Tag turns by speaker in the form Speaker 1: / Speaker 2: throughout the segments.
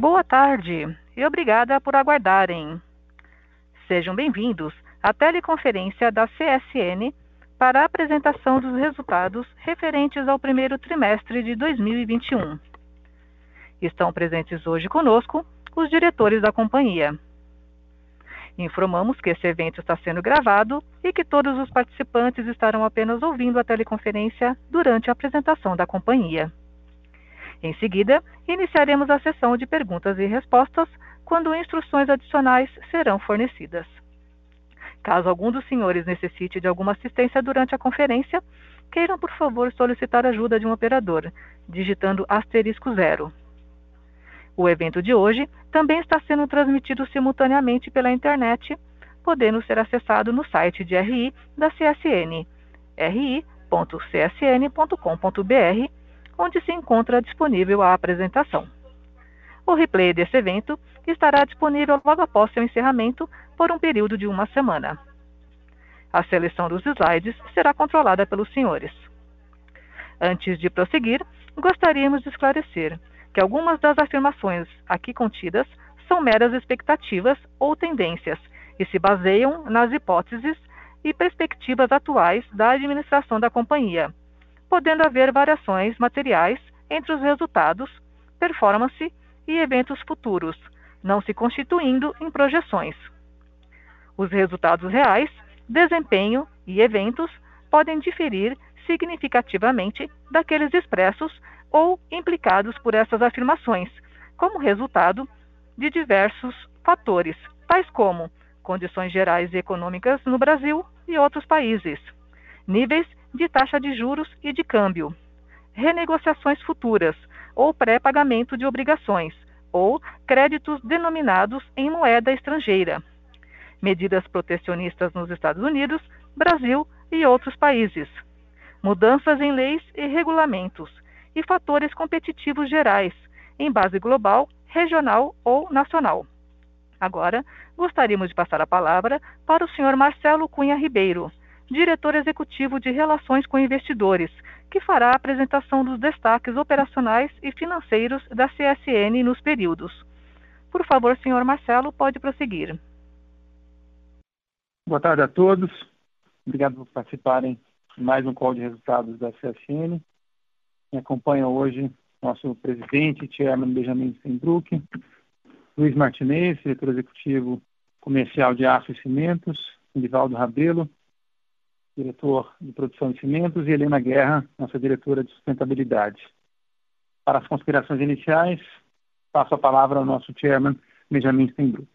Speaker 1: Boa tarde e obrigada por aguardarem. Sejam bem-vindos à teleconferência da CSN para a apresentação dos resultados referentes ao primeiro trimestre de 2021. Estão presentes hoje conosco os diretores da companhia. Informamos que esse evento está sendo gravado e que todos os participantes estarão apenas ouvindo a teleconferência durante a apresentação da companhia. Em seguida, iniciaremos a sessão de perguntas e respostas, quando instruções adicionais serão fornecidas. Caso algum dos senhores necessite de alguma assistência durante a conferência, queiram, por favor, solicitar ajuda de um operador, digitando asterisco zero. O evento de hoje também está sendo transmitido simultaneamente pela internet, podendo ser acessado no site de RI da CSN, ri.csn.com.br, onde se encontra disponível a apresentação. O replay desse evento estará disponível logo após seu encerramento por um período de uma semana. A seleção dos slides será controlada pelos senhores. Antes de prosseguir, gostaríamos de esclarecer que algumas das afirmações aqui contidas são meras expectativas ou tendências e se baseiam nas hipóteses e perspectivas atuais da administração da companhia, podendo haver variações materiais entre os resultados, performance e eventos futuros, não se constituindo em projeções. Os resultados reais, desempenho e eventos podem diferir significativamente daqueles expressos ou implicados por essas afirmações, como resultado de diversos fatores, tais como condições gerais e econômicas no Brasil e outros países, níveis de taxa de juros e de câmbio, renegociações futuras ou pré-pagamento de obrigações ou créditos denominados em moeda estrangeira, medidas protecionistas nos Estados Unidos, Brasil e outros países, mudanças em leis e regulamentos e fatores competitivos gerais, em base global, regional ou nacional. Agora, gostaríamos de passar a palavra para o Sr. Marcelo Cunha Ribeiro, diretor executivo de Relações com Investidores, que fará a apresentação dos destaques operacionais e financeiros da CSN nos períodos. Por favor, Sr. Marcelo, pode prosseguir.
Speaker 2: Boa tarde a todos. Obrigado por participarem de mais um call de resultados da CSN. Me acompanha hoje nosso presidente, Chairman Benjamin Steinbrück, Luiz Martinez, diretor executivo comercial de aço e cimentos, Nivaldo Rabelo, diretor de produção de cimentos, e Helena Guerra, nossa diretora de sustentabilidade. Para as considerações iniciais, passo a palavra ao nosso chairman, Benjamin Steinbrück.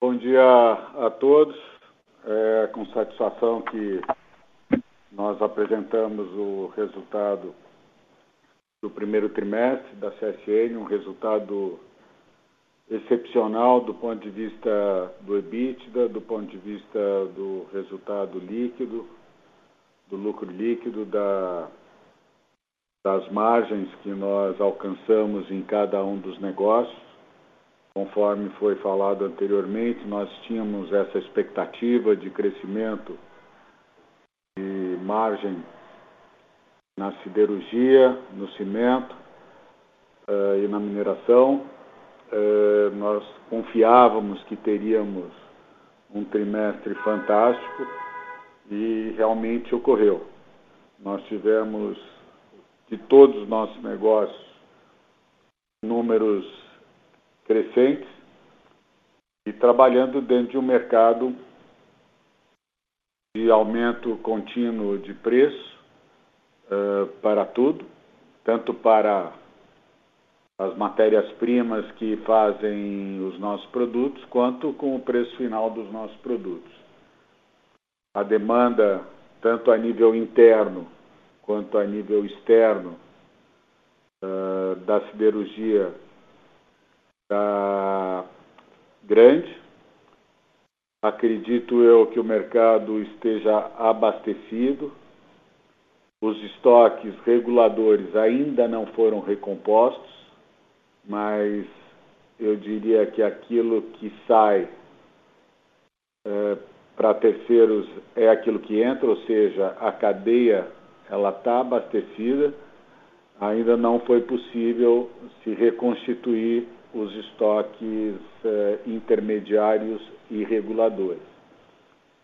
Speaker 3: Bom dia a todos. É com satisfação que nós apresentamos o resultado do primeiro trimestre da CSN, um resultado excepcional do ponto de vista do EBITDA, do ponto de vista do resultado líquido, do lucro líquido, da, das margens que nós alcançamos em cada um dos negócios. Conforme foi falado anteriormente, nós tínhamos essa expectativa de crescimento margem na siderurgia, no cimento uh, e na mineração. Uh, nós confiávamos que teríamos um trimestre fantástico e realmente ocorreu. Nós tivemos, de todos os nossos negócios, números crescentes e trabalhando dentro de um mercado de aumento contínuo de preço uh, para tudo, tanto para as matérias-primas que fazem os nossos produtos, quanto com o preço final dos nossos produtos. A demanda, tanto a nível interno quanto a nível externo, uh, da siderurgia está grande Acredito eu que o mercado esteja abastecido. Os estoques reguladores ainda não foram recompostos, mas eu diria que aquilo que sai é, para terceiros é aquilo que entra, ou seja, a cadeia ela está abastecida ainda não foi possível se reconstituir os estoques eh, intermediários e reguladores.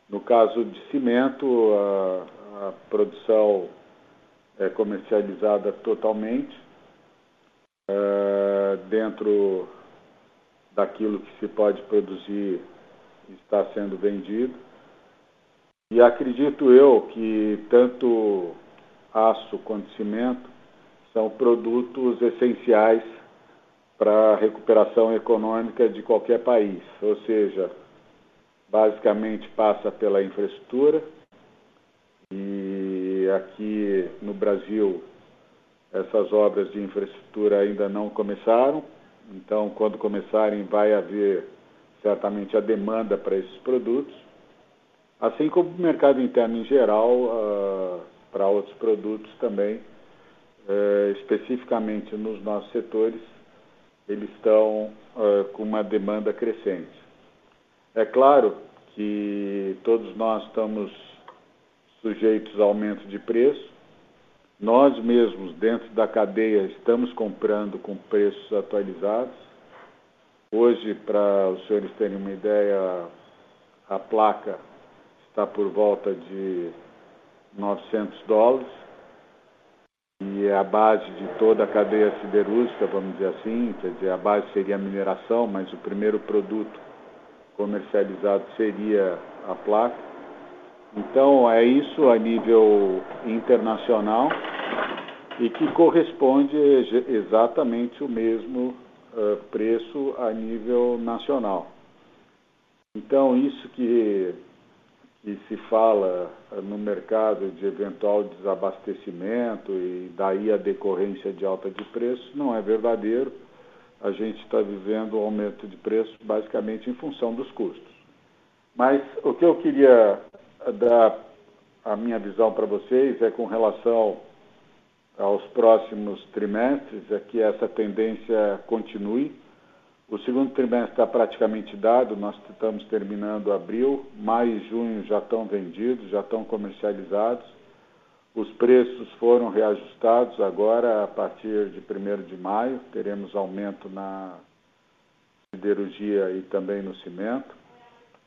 Speaker 3: No caso de cimento, a, a produção é comercializada totalmente é, dentro daquilo que se pode produzir está sendo vendido. E acredito eu que tanto aço quanto cimento são produtos essenciais para a recuperação econômica de qualquer país, ou seja, basicamente passa pela infraestrutura e aqui no Brasil essas obras de infraestrutura ainda não começaram, então quando começarem vai haver certamente a demanda para esses produtos, assim como o mercado interno em geral uh, para outros produtos também, uh, especificamente nos nossos setores, eles estão uh, com uma demanda crescente. É claro que todos nós estamos sujeitos a aumento de preço. Nós mesmos, dentro da cadeia, estamos comprando com preços atualizados. Hoje, para os senhores terem uma ideia, a placa está por volta de 900 dólares e é a base de toda a cadeia siderúrgica, vamos dizer assim, quer dizer, a base seria a mineração, mas o primeiro produto comercializado seria a placa. Então, é isso a nível internacional e que corresponde exatamente o mesmo uh, preço a nível nacional. Então, isso que, que se fala no mercado de eventual desabastecimento e daí a decorrência de alta de preço não é verdadeiro a gente está vivendo um aumento de preço basicamente em função dos custos. Mas o que eu queria dar a minha visão para vocês é com relação aos próximos trimestres, é que essa tendência continue. O segundo trimestre está praticamente dado, nós estamos terminando abril, maio e junho já estão vendidos, já estão comercializados. Os preços foram reajustados agora a partir de 1 de maio, teremos aumento na siderurgia e também no cimento.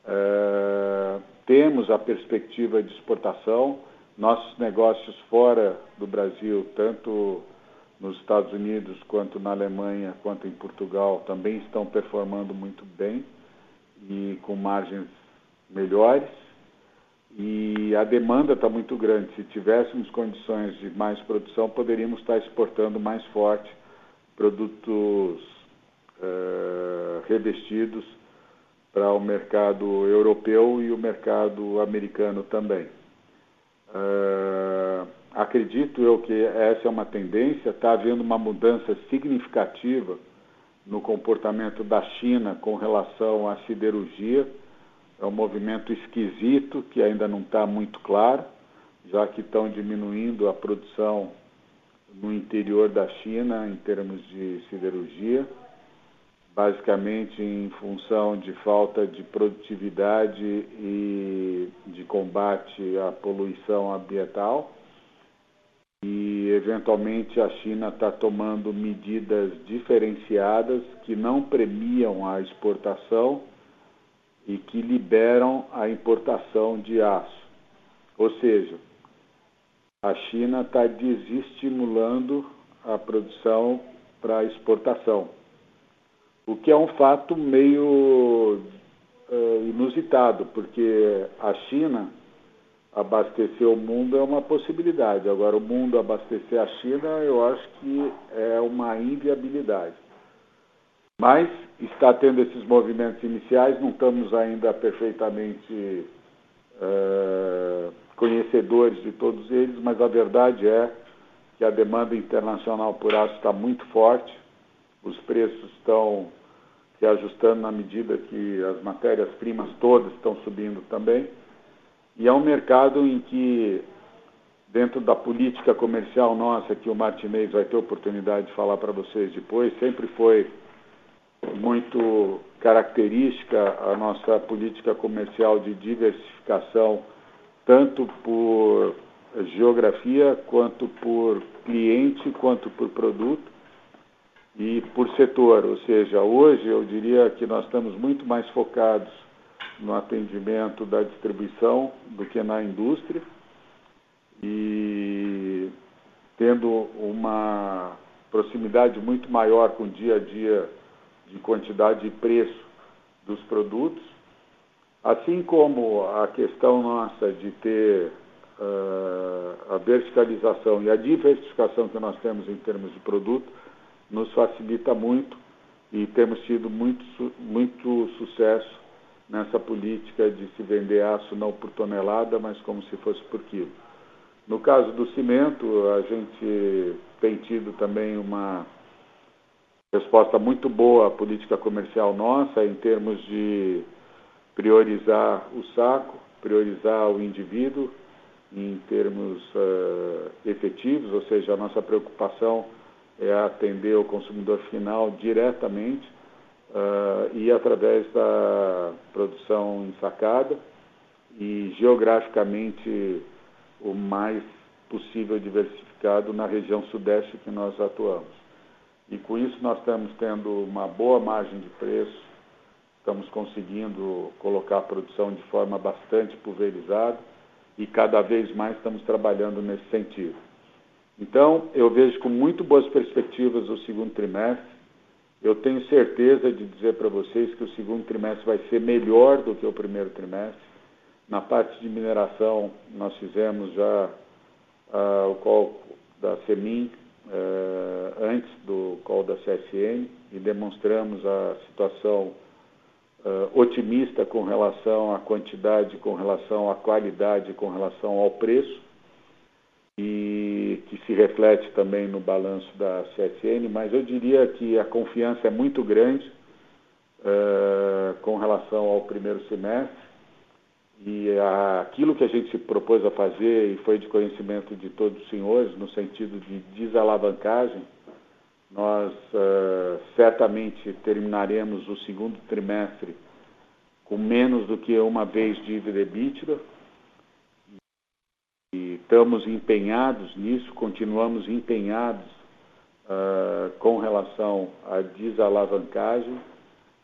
Speaker 3: É, temos a perspectiva de exportação. Nossos negócios fora do Brasil, tanto nos Estados Unidos, quanto na Alemanha, quanto em Portugal, também estão performando muito bem e com margens melhores e a demanda está muito grande. Se tivéssemos condições de mais produção, poderíamos estar exportando mais forte produtos uh, revestidos para o mercado europeu e o mercado americano também. Uh, acredito eu que essa é uma tendência, está havendo uma mudança significativa no comportamento da China com relação à siderurgia. É um movimento esquisito que ainda não está muito claro, já que estão diminuindo a produção no interior da China em termos de siderurgia, basicamente em função de falta de produtividade e de combate à poluição ambiental. E, eventualmente, a China está tomando medidas diferenciadas que não premiam a exportação e que liberam a importação de aço. Ou seja, a China está desestimulando a produção para exportação, o que é um fato meio uh, inusitado, porque a China abastecer o mundo é uma possibilidade. Agora, o mundo abastecer a China, eu acho que é uma inviabilidade. Mas está tendo esses movimentos iniciais, não estamos ainda perfeitamente uh, conhecedores de todos eles, mas a verdade é que a demanda internacional por aço está muito forte, os preços estão se ajustando na medida que as matérias-primas todas estão subindo também, e é um mercado em que, dentro da política comercial nossa, que o Martinez vai ter oportunidade de falar para vocês depois, sempre foi muito característica a nossa política comercial de diversificação, tanto por geografia, quanto por cliente, quanto por produto e por setor. Ou seja, hoje eu diria que nós estamos muito mais focados no atendimento da distribuição do que na indústria e tendo uma proximidade muito maior com o dia a dia de quantidade e preço dos produtos, assim como a questão nossa de ter uh, a verticalização e a diversificação que nós temos em termos de produto, nos facilita muito e temos tido muito, muito sucesso nessa política de se vender aço não por tonelada, mas como se fosse por quilo. No caso do cimento, a gente tem tido também uma resposta muito boa à política comercial nossa em termos de priorizar o saco, priorizar o indivíduo em termos uh, efetivos, ou seja, a nossa preocupação é atender o consumidor final diretamente uh, e através da produção ensacada e geograficamente o mais possível diversificado na região sudeste que nós atuamos. E com isso nós estamos tendo uma boa margem de preço, estamos conseguindo colocar a produção de forma bastante pulverizada e cada vez mais estamos trabalhando nesse sentido. Então, eu vejo com muito boas perspectivas o segundo trimestre. Eu tenho certeza de dizer para vocês que o segundo trimestre vai ser melhor do que o primeiro trimestre. Na parte de mineração, nós fizemos já uh, o call da CEMIN uh, antes do call da CSN e demonstramos a situação uh, otimista com relação à quantidade, com relação à qualidade, com relação ao preço e que se reflete também no balanço da CSN, mas eu diria que a confiança é muito grande uh, com relação ao primeiro semestre. E a, aquilo que a gente se propôs a fazer e foi de conhecimento de todos os senhores no sentido de desalavancagem, nós uh, certamente terminaremos o segundo trimestre com menos do que uma vez dívida EBITDA estamos empenhados nisso, continuamos empenhados uh, com relação à desalavancagem.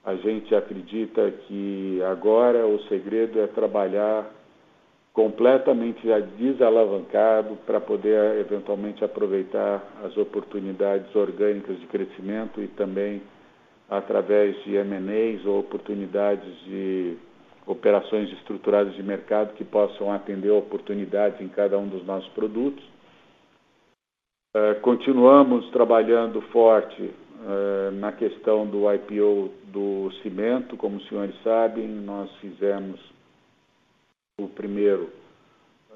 Speaker 3: A gente acredita que agora o segredo é trabalhar completamente desalavancado para poder eventualmente aproveitar as oportunidades orgânicas de crescimento e também através de M&As ou oportunidades de operações estruturadas de mercado que possam atender oportunidades em cada um dos nossos produtos. Uh, continuamos trabalhando forte uh, na questão do IPO do cimento, como os senhores sabem, nós fizemos o primeiro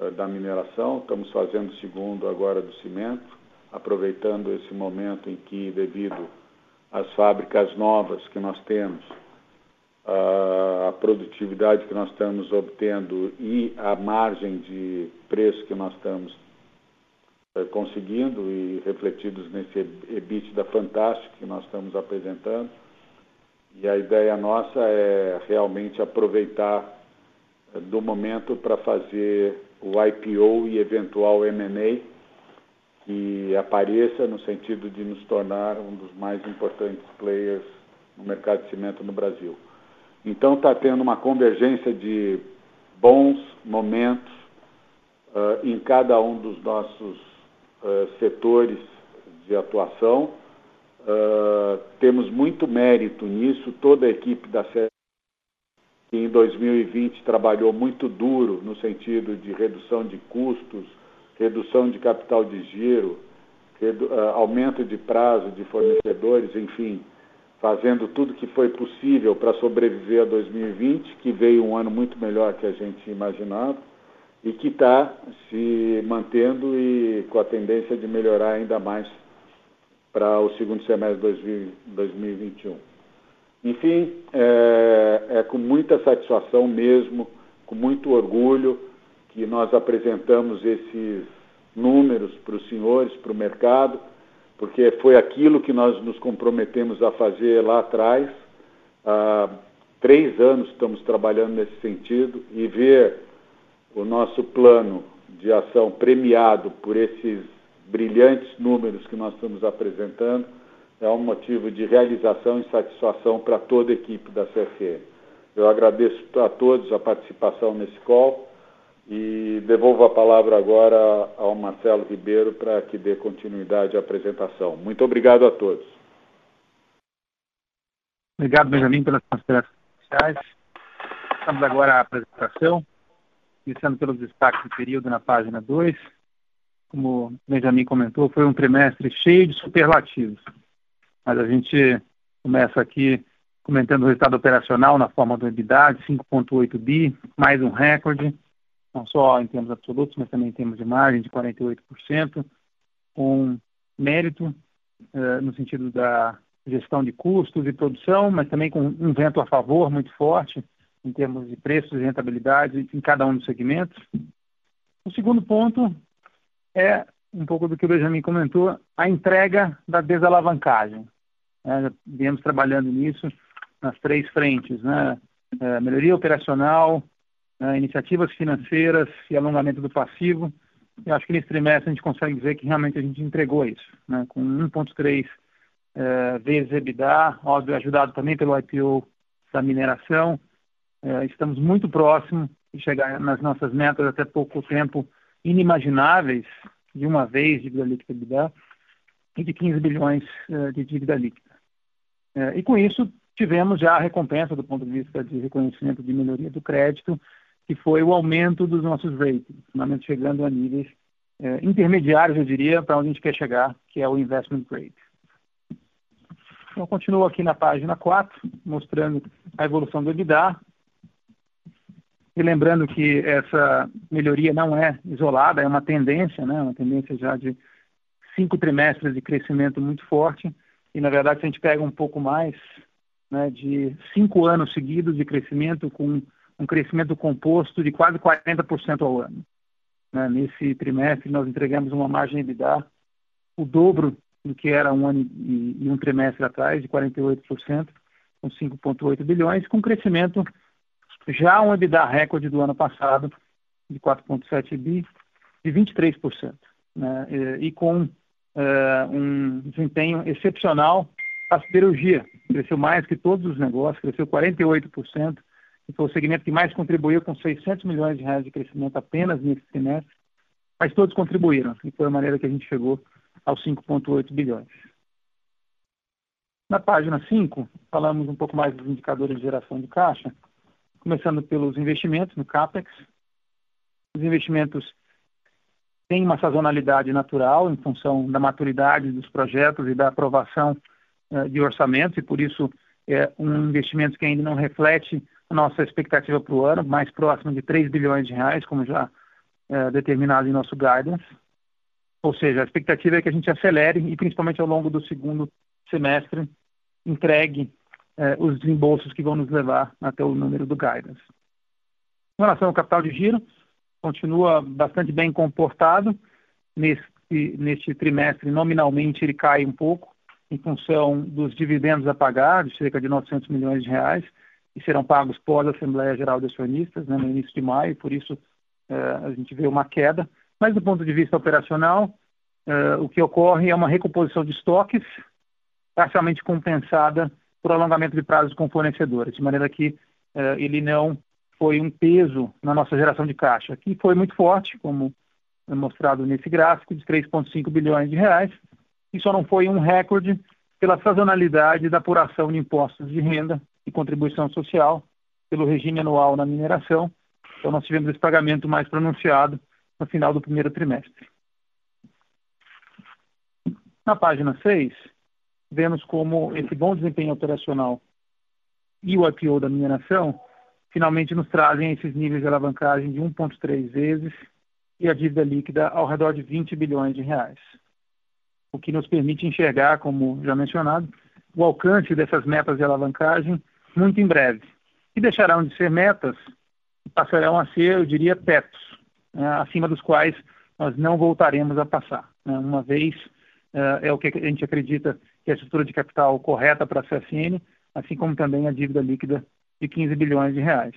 Speaker 3: uh, da mineração, estamos fazendo o segundo agora do cimento, aproveitando esse momento em que, devido às fábricas novas que nós temos, a produtividade que nós estamos obtendo e a margem de preço que nós estamos é, conseguindo e refletidos nesse EBITDA fantástico que nós estamos apresentando. E a ideia nossa é realmente aproveitar é, do momento para fazer o IPO e eventual M&A que apareça no sentido de nos tornar um dos mais importantes players no mercado de cimento no Brasil. Então está tendo uma convergência de bons momentos uh, em cada um dos nossos uh, setores de atuação. Uh, temos muito mérito nisso, toda a equipe da SES que em 2020 trabalhou muito duro no sentido de redução de custos, redução de capital de giro, redu aumento de prazo de fornecedores, enfim, fazendo tudo que foi possível para sobreviver a 2020, que veio um ano muito melhor que a gente imaginava e que está se mantendo e com a tendência de melhorar ainda mais para o segundo semestre de 2021. Enfim, é, é com muita satisfação mesmo, com muito orgulho, que nós apresentamos esses números para os senhores, para o mercado porque foi aquilo que nós nos comprometemos a fazer lá atrás. Há três anos estamos trabalhando nesse sentido e ver o nosso plano de ação premiado por esses brilhantes números que nós estamos apresentando é um motivo de realização e satisfação para toda a equipe da CFN. Eu agradeço a todos a participação nesse call e devolvo a palavra agora ao Marcelo Ribeiro para que dê continuidade à apresentação. Muito obrigado a todos.
Speaker 2: Obrigado, Benjamin, pelas considerações iniciais. Estamos agora à apresentação, iniciando pelos destaques do período na página 2. Como Benjamin comentou, foi um trimestre cheio de superlativos. Mas a gente começa aqui comentando o resultado operacional na forma do EBITDA, 5,8 bi, mais um recorde, não só em termos absolutos, mas também em termos de margem de 48%, com mérito eh, no sentido da gestão de custos e produção, mas também com um vento a favor muito forte em termos de preços e rentabilidade em cada um dos segmentos. O segundo ponto é um pouco do que o Benjamin comentou, a entrega da desalavancagem. É, viemos trabalhando nisso nas três frentes, né? É, melhoria operacional, é, iniciativas financeiras e alongamento do passivo. Eu acho que nesse trimestre a gente consegue dizer que realmente a gente entregou isso, né? com 1,3 é, vezes EBITDA, óbvio, ajudado também pelo IPO da mineração. É, estamos muito próximos de chegar nas nossas metas até pouco tempo inimagináveis de uma vez de dívida líquida EBITDA e de 15 bilhões é, de dívida líquida. É, e com isso tivemos já a recompensa do ponto de vista de reconhecimento de melhoria do crédito, que foi o aumento dos nossos ratings, finalmente chegando a níveis é, intermediários, eu diria, para onde a gente quer chegar, que é o investment grade. Então, continuo aqui na página 4, mostrando a evolução do EBITDA. E lembrando que essa melhoria não é isolada, é uma tendência, né? uma tendência já de cinco trimestres de crescimento muito forte. E, na verdade, se a gente pega um pouco mais, né, de cinco anos seguidos de crescimento, com um crescimento composto de quase 40% ao ano. Né? Nesse trimestre, nós entregamos uma margem de dar o dobro do que era um ano e, e um trimestre atrás, de 48%, com 5,8 bilhões, com crescimento já um EBITDA recorde do ano passado, de 4,7 bi, de 23%. Né? E, e com uh, um desempenho excepcional a siderurgia, cresceu mais que todos os negócios, cresceu 48%, e foi o segmento que mais contribuiu com 600 milhões de reais de crescimento apenas nesse trimestre, mas todos contribuíram, e foi a maneira que a gente chegou aos 5,8 bilhões. Na página 5, falamos um pouco mais dos indicadores de geração de caixa, começando pelos investimentos no CAPEX. Os investimentos têm uma sazonalidade natural em função da maturidade dos projetos e da aprovação uh, de orçamentos, e por isso é um investimento que ainda não reflete a nossa expectativa para o ano, mais próximo de 3 bilhões de reais, como já é, determinado em nosso guidance. Ou seja, a expectativa é que a gente acelere e, principalmente ao longo do segundo semestre, entregue é, os desembolsos que vão nos levar até o número do guidance. Em relação ao capital de giro, continua bastante bem comportado. Neste, neste trimestre, nominalmente, ele cai um pouco em função dos dividendos a pagar, de cerca de 900 milhões de reais, que serão pagos pós Assembleia Geral de Acionistas, né, no início de maio, por isso eh, a gente vê uma queda. Mas do ponto de vista operacional, eh, o que ocorre é uma recomposição de estoques, parcialmente compensada por alongamento de prazos com fornecedores, de maneira que eh, ele não foi um peso na nossa geração de caixa, que foi muito forte, como é mostrado nesse gráfico, de 3,5 bilhões de reais, e só não foi um recorde pela sazonalidade da apuração de impostos de renda e contribuição social pelo regime anual na mineração. Então, nós tivemos esse pagamento mais pronunciado no final do primeiro trimestre. Na página 6, vemos como esse bom desempenho operacional e o IPO da mineração finalmente nos trazem esses níveis de alavancagem de 1,3 vezes e a dívida líquida ao redor de 20 bilhões de reais. O que nos permite enxergar, como já mencionado, o alcance dessas metas de alavancagem muito em breve. E deixarão de ser metas e passarão a ser, eu diria, tetos, né, acima dos quais nós não voltaremos a passar. Né, uma vez uh, é o que a gente acredita que é a estrutura de capital correta para a CSN, assim como também a dívida líquida de 15 bilhões de reais.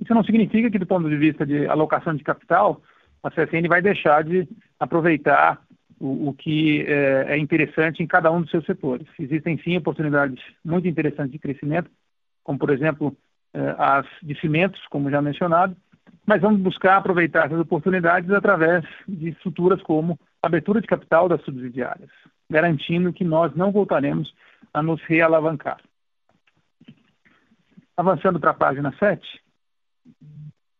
Speaker 2: Isso não significa que, do ponto de vista de alocação de capital, a CSN vai deixar de aproveitar o, o que é, é, interessante em cada um dos seus setores. Existem sim oportunidades muito interessantes de crescimento, como por exemplo é, as de cimentos, como já mencionado, mas vamos buscar aproveitar essas oportunidades através de estruturas como abertura de capital das subsidiárias, garantindo que nós não voltaremos a nos realavancar. Avançando para a página 7,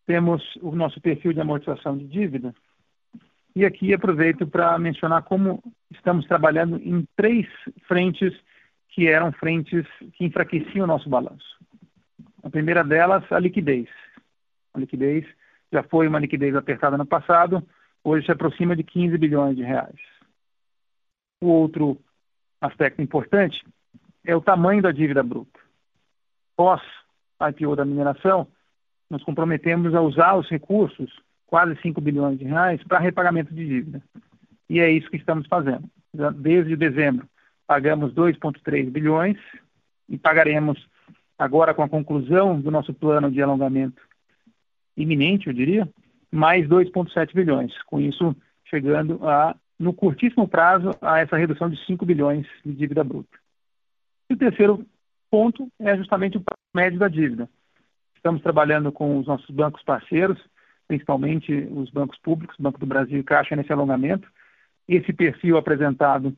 Speaker 2: temos o nosso perfil de amortização de dívida. E aqui aproveito para mencionar como estamos trabalhando em três frentes que eram frentes que enfraqueciam o nosso balanço. A primeira delas, a liquidez. A liquidez já foi uma liquidez apertada no passado, hoje se aproxima de 15 bilhões de reais. O outro aspecto importante é o tamanho da dívida bruta. Pós IPO da mineração, nos comprometemos a usar os recursos, quase 5 bilhões de reais, para repagamento de dívida. E é isso que estamos fazendo. Desde dezembro, pagamos 2,3 bilhões e pagaremos agora com a conclusão do nosso plano de alongamento iminente, eu diria, mais 2,7 bilhões. Com isso, chegando a, no curtíssimo prazo, a essa redução de 5 bilhões de dívida bruta. E o terceiro ponto é justamente o médio da dívida. Estamos trabalhando com os nossos bancos parceiros, principalmente os bancos públicos, Banco do Brasil e Caixa, nesse alongamento. Esse perfil apresentado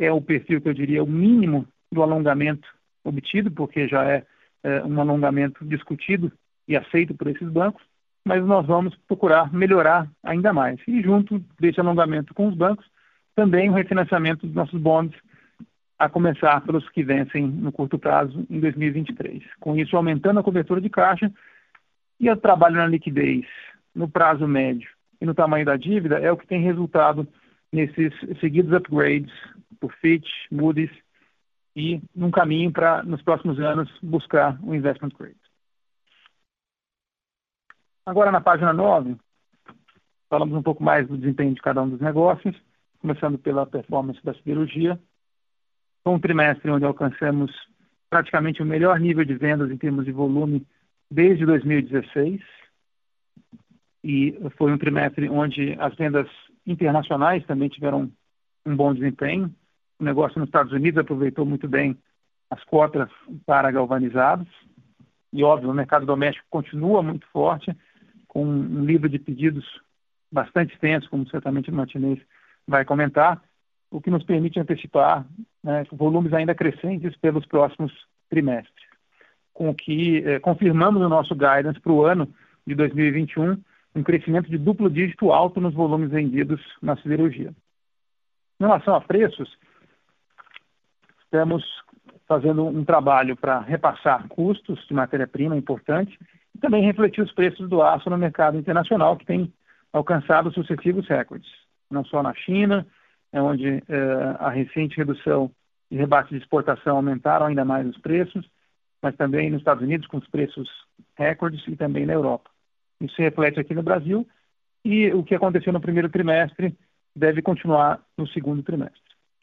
Speaker 2: é o perfil que eu diria o mínimo do alongamento obtido, porque já é, é um alongamento discutido e aceito por esses bancos, mas nós vamos procurar melhorar ainda mais. E junto desse alongamento com os bancos, também o refinanciamento dos nossos bonds a começar pelos que vencem no curto prazo em 2023. Com isso, aumentando a cobertura de caixa e o trabalho na liquidez no prazo médio e no tamanho da dívida é o que tem resultado nesses seguidos upgrades por Fitch, Moody's e num caminho para, nos próximos anos, buscar o investment grade. Agora, na página 9, falamos um pouco mais do desempenho de cada um dos negócios, começando pela performance da siderurgia. Foi um trimestre onde alcançamos praticamente o melhor nível de vendas em termos de volume desde 2016. E foi um trimestre onde as vendas internacionais também tiveram um bom desempenho. O negócio nos Estados Unidos aproveitou muito bem as cotas para galvanizados. E, óbvio, o mercado doméstico continua muito forte, com um livro de pedidos bastante extenso, como certamente o Martinez vai comentar o que nos permite antecipar né, volumes ainda crescentes pelos próximos trimestres, com o que eh, confirmamos o nosso guidance para o ano de 2021, um crescimento de duplo dígito alto nos volumes vendidos na siderurgia. Em relação a preços, estamos fazendo um trabalho para repassar custos de matéria-prima importante e também refletir os preços do aço no mercado internacional, que tem alcançado sucessivos recordes, não só na China, é onde é, a recente redução de rebate de exportação aumentaram ainda mais os preços, mas também nos Estados Unidos com os preços recordes e também na Europa. Isso se reflete aqui no Brasil e o que aconteceu no primeiro trimestre deve continuar no segundo trimestre.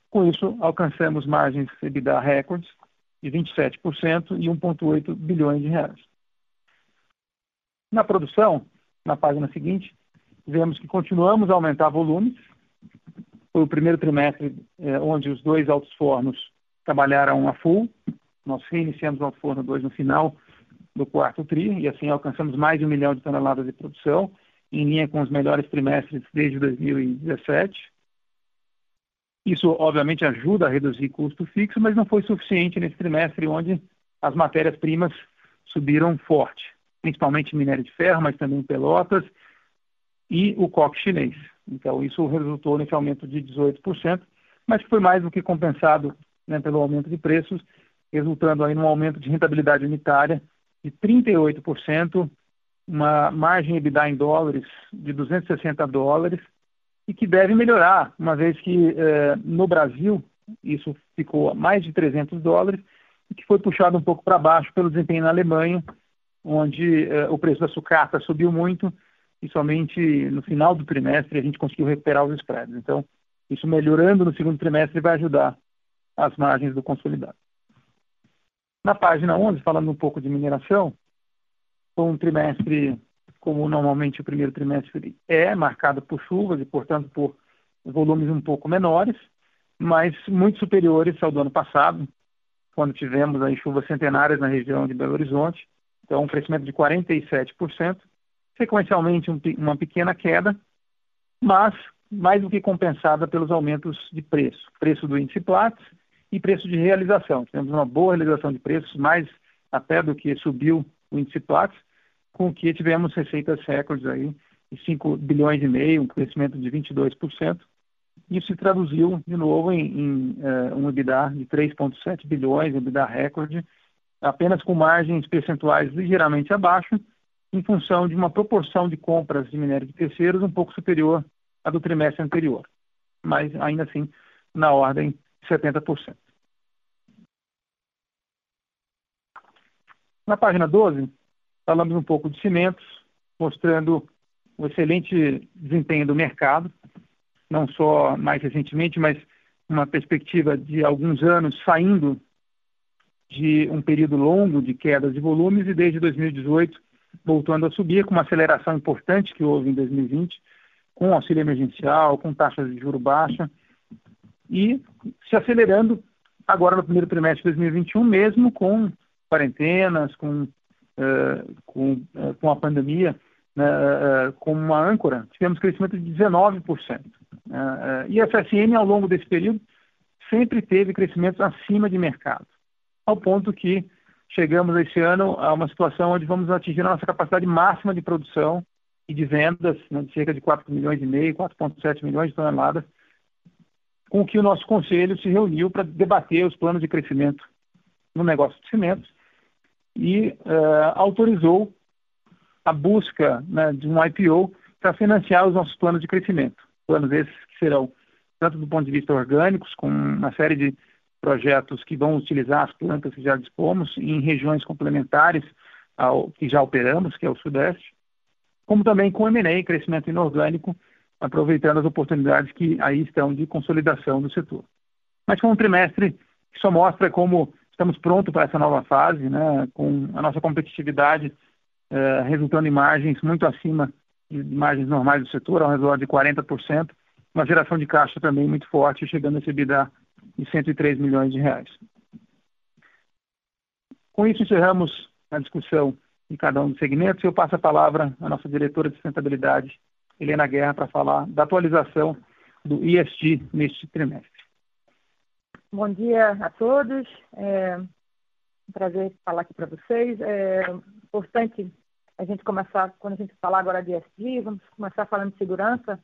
Speaker 2: Com isso, alcançamos margens EBITDA recordes de 27% e 1,8 bilhões de reais. Na produção, na página seguinte, vemos que continuamos a aumentar volumes, foi o primeiro trimestre é, onde os dois altos fornos trabalharam a full. Nós reiniciamos o alto forno 2 no final do quarto TRI e assim alcançamos mais de um milhão de toneladas de produção, em linha com os melhores trimestres desde 2017. Isso, obviamente, ajuda a reduzir custo fixo, mas não foi suficiente nesse trimestre onde as matérias-primas subiram forte, principalmente minério de ferro, mas também pelotas e o coque chinês. Então, isso resultou nesse aumento de 18%, mas foi mais do que compensado né, pelo aumento de preços, resultando aí num aumento de rentabilidade unitária de 38%, uma margem EBITDA em dólares de 260 dólares, e que deve melhorar, uma vez que eh, no Brasil isso ficou a mais de 300 dólares, e que foi puxado um pouco para baixo pelo desempenho na Alemanha, onde eh, o preço da sucata subiu muito e somente no final do trimestre a gente conseguiu recuperar os spreads. Então, isso melhorando no segundo trimestre vai ajudar as margens do consolidado. Na página 11, falando um pouco de mineração, foi um trimestre como normalmente o primeiro trimestre é, marcado por chuvas e, portanto, por volumes um pouco menores, mas muito superiores ao do ano passado, quando tivemos aí chuvas centenárias na região de Belo Horizonte. Então, um crescimento de 47%, sequencialmente um, uma pequena queda, mas mais do que compensada pelos aumentos de preço, preço do índice Platts e preço de realização. Tivemos uma boa realização de preços, mais até do que subiu o índice Platts, com que tivemos receitas recordes aí de 5 bilhões e meio, um crescimento de 22%. Isso se traduziu, de novo, em, em uh, um EBITDA de 3,7 bilhões, um EBITDA recorde, apenas com margens percentuais ligeiramente abaixo, em função de uma proporção de compras de minério de terceiros um pouco superior à do trimestre anterior, mas ainda assim na ordem de 70%. Na página 12, falamos um pouco de cimentos, mostrando o excelente desempenho do mercado, não só mais recentemente, mas uma perspectiva de alguns anos saindo de um período longo de quedas de volumes e desde 2018 voltando a subir com uma aceleração importante que houve em 2020, com auxílio emergencial, com taxas de juro baixa e se acelerando agora no primeiro trimestre de 2021, mesmo com quarentenas, com, uh, com, uh, com a pandemia né, uh, como uma âncora, tivemos crescimento de 19%. e a FSM, ao longo desse período, sempre teve crescimentos acima de mercado ao ponto que chegamos esse ano a uma situação onde vamos atingir a nossa capacidade máxima de produção e de vendas, né, de cerca de 4 milhões e meio, 4,7 milhões de toneladas, com que o nosso conselho se reuniu para debater os planos de crescimento no negócio de cimentos e uh, autorizou a busca né, de um IPO para financiar os nossos planos de crescimento. Planos esses que serão, tanto do ponto de vista orgânicos, com uma série de projetos que vão utilizar as plantas que já dispomos em regiões complementares ao que já operamos, que é o Sudeste, como também com M&A, crescimento inorgânico, aproveitando as oportunidades que aí estão de consolidação do setor. Mas foi um trimestre que só mostra como estamos prontos para essa nova fase, né, com a nossa competitividade eh, resultando em margens muito acima de margens normais do setor, ao redor de 40%, uma geração de caixa também muito forte, chegando a se EBITDA de 103 milhões de reais. Com isso, encerramos a discussão de cada um dos segmentos e eu passo a palavra à nossa diretora de sustentabilidade, Helena Guerra, para falar da atualização do IST neste trimestre.
Speaker 4: Bom dia a todos. É um prazer falar aqui para vocês. É importante a gente começar, quando a gente falar agora de ESG, vamos começar falando de segurança,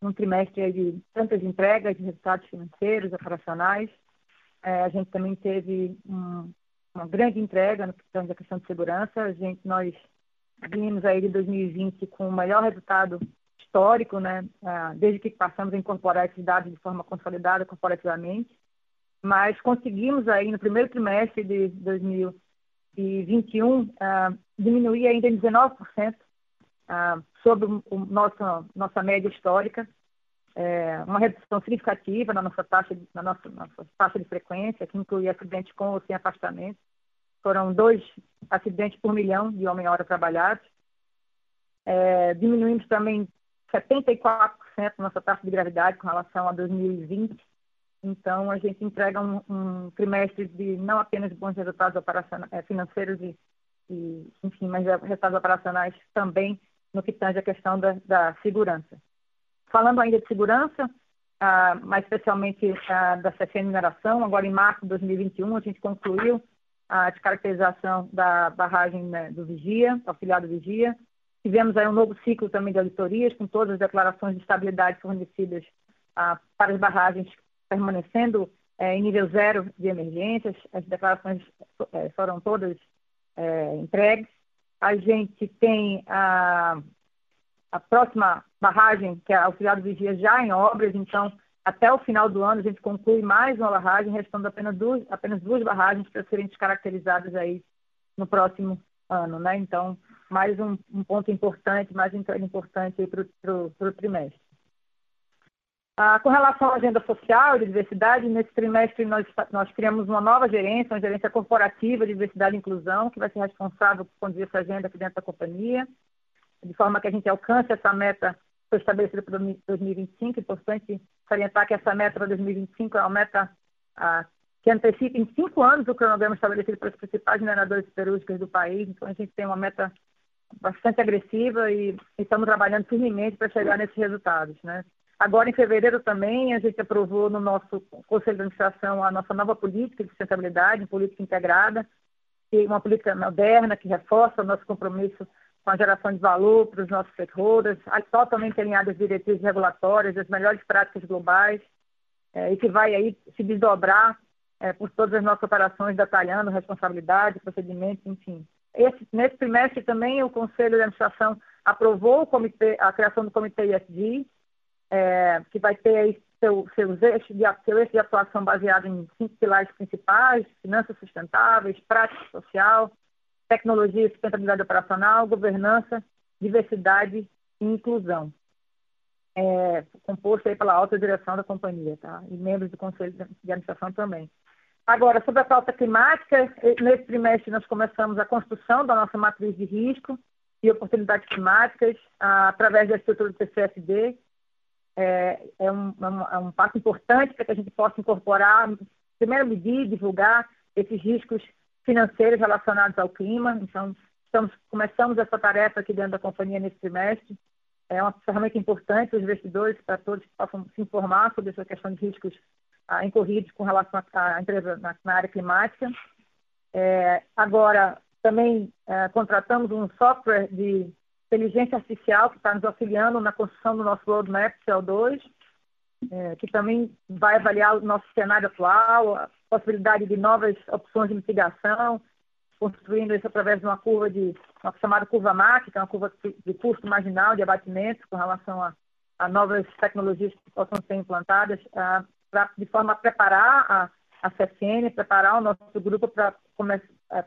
Speaker 4: num trimestre de tantas entregas de resultados financeiros, operacionais. É, a gente também teve um, uma grande entrega no que da questão de segurança. A gente, nós vimos aí de 2020 com o melhor resultado histórico, né, é, desde que passamos a incorporar esses dados de forma consolidada corporativamente. Mas conseguimos aí no primeiro trimestre de 2021 uh, é, diminuir ainda em 19% ah, sobre o nosso, nossa média histórica, é, uma redução significativa na nossa taxa, na nossa, nossa taxa de frequência, que inclui acidentes com ou sem afastamento. Foram dois acidentes por milhão de homem-hora trabalhados. É, diminuímos também 74% nossa taxa de gravidade com relação a 2020. Então, a gente entrega um, um trimestre de não apenas bons resultados é, financeiros e, e, enfim, mas resultados operacionais também no que tange a questão da, da segurança. Falando ainda de segurança, ah, mais especialmente ah, da CFN Mineração, agora em março de 2021, a gente concluiu a descaracterização da barragem né, do Vigia, auxiliar do Vigia. Tivemos aí um novo ciclo também de auditorias, com todas as declarações de estabilidade fornecidas ah, para as barragens permanecendo eh, em nível zero de emergências. As declarações eh, foram todas eh, entregues. A gente tem a, a próxima barragem, que é a Auxiliar do Vigia, já em obras, então até o final do ano a gente conclui mais uma barragem, restando apenas duas, apenas duas barragens para serem descaracterizadas aí no próximo ano, né? Então, mais um, um ponto importante, mais entrega importante para o trimestre. Ah, com relação à agenda social de diversidade, nesse trimestre nós, nós criamos uma nova gerência, uma gerência corporativa de diversidade e inclusão, que vai ser responsável por conduzir essa agenda aqui dentro da companhia. de forma que a gente alcance essa meta foi estabelecida para 2025. Importante salientar que essa meta para 2025 é uma meta ah, que antecipa em cinco anos o cronograma estabelecido para os principais mineradores siderúrgicos do país. Então, a gente tem uma meta bastante agressiva e estamos trabalhando firmemente para chegar nesses resultados. Né? Agora, em fevereiro também, a gente aprovou no nosso Conselho de Administração a nossa nova política de sustentabilidade, política integrada, uma política moderna que reforça o nosso compromisso com a geração de valor para os nossos stakeholders, totalmente alinhada às diretrizes regulatórias, às melhores práticas globais, é, e que vai aí se desdobrar é, por todas as nossas operações, detalhando responsabilidade, procedimentos, enfim. Esse, nesse trimestre também o Conselho de Administração aprovou comitê, a criação do Comitê ISD, é, que vai ter aí seu, seus eixos de, seu eixo de atuação baseado em cinco pilares principais, finanças sustentáveis, prática social, tecnologia e sustentabilidade operacional, governança, diversidade e inclusão. É, composto aí pela alta direção da companhia, tá? E membros do Conselho de Administração também. Agora, sobre a pauta climática, nesse trimestre nós começamos a construção da nossa matriz de risco e oportunidades climáticas através da estrutura do TCFD. É, é, um, é, um, passo importante para que a gente possa incorporar, primeiro medir, divulgar esses riscos financeiros relacionados ao clima. Então, estamos, começamos essa tarefa aqui dentro da companhia nesse trimestre. É uma ferramenta importante para os investidores, para todos que possam se informar sobre essa questão de riscos ah, incorridos com relação à empresa na, na área climática. É, agora, também é, contratamos um software de inteligência artificial que está nos auxiliando na construção do nosso roadmap CO2, é, que também vai avaliar o nosso cenário atual, a possibilidade de novas opções de mitigação, construindo isso através de uma curva de uma chamada curva MAC, que é uma curva de custo marginal de abatimento com relação a, a novas tecnologias que possam ser implantadas, a, pra, de forma a preparar a, a preparar o nosso grupo para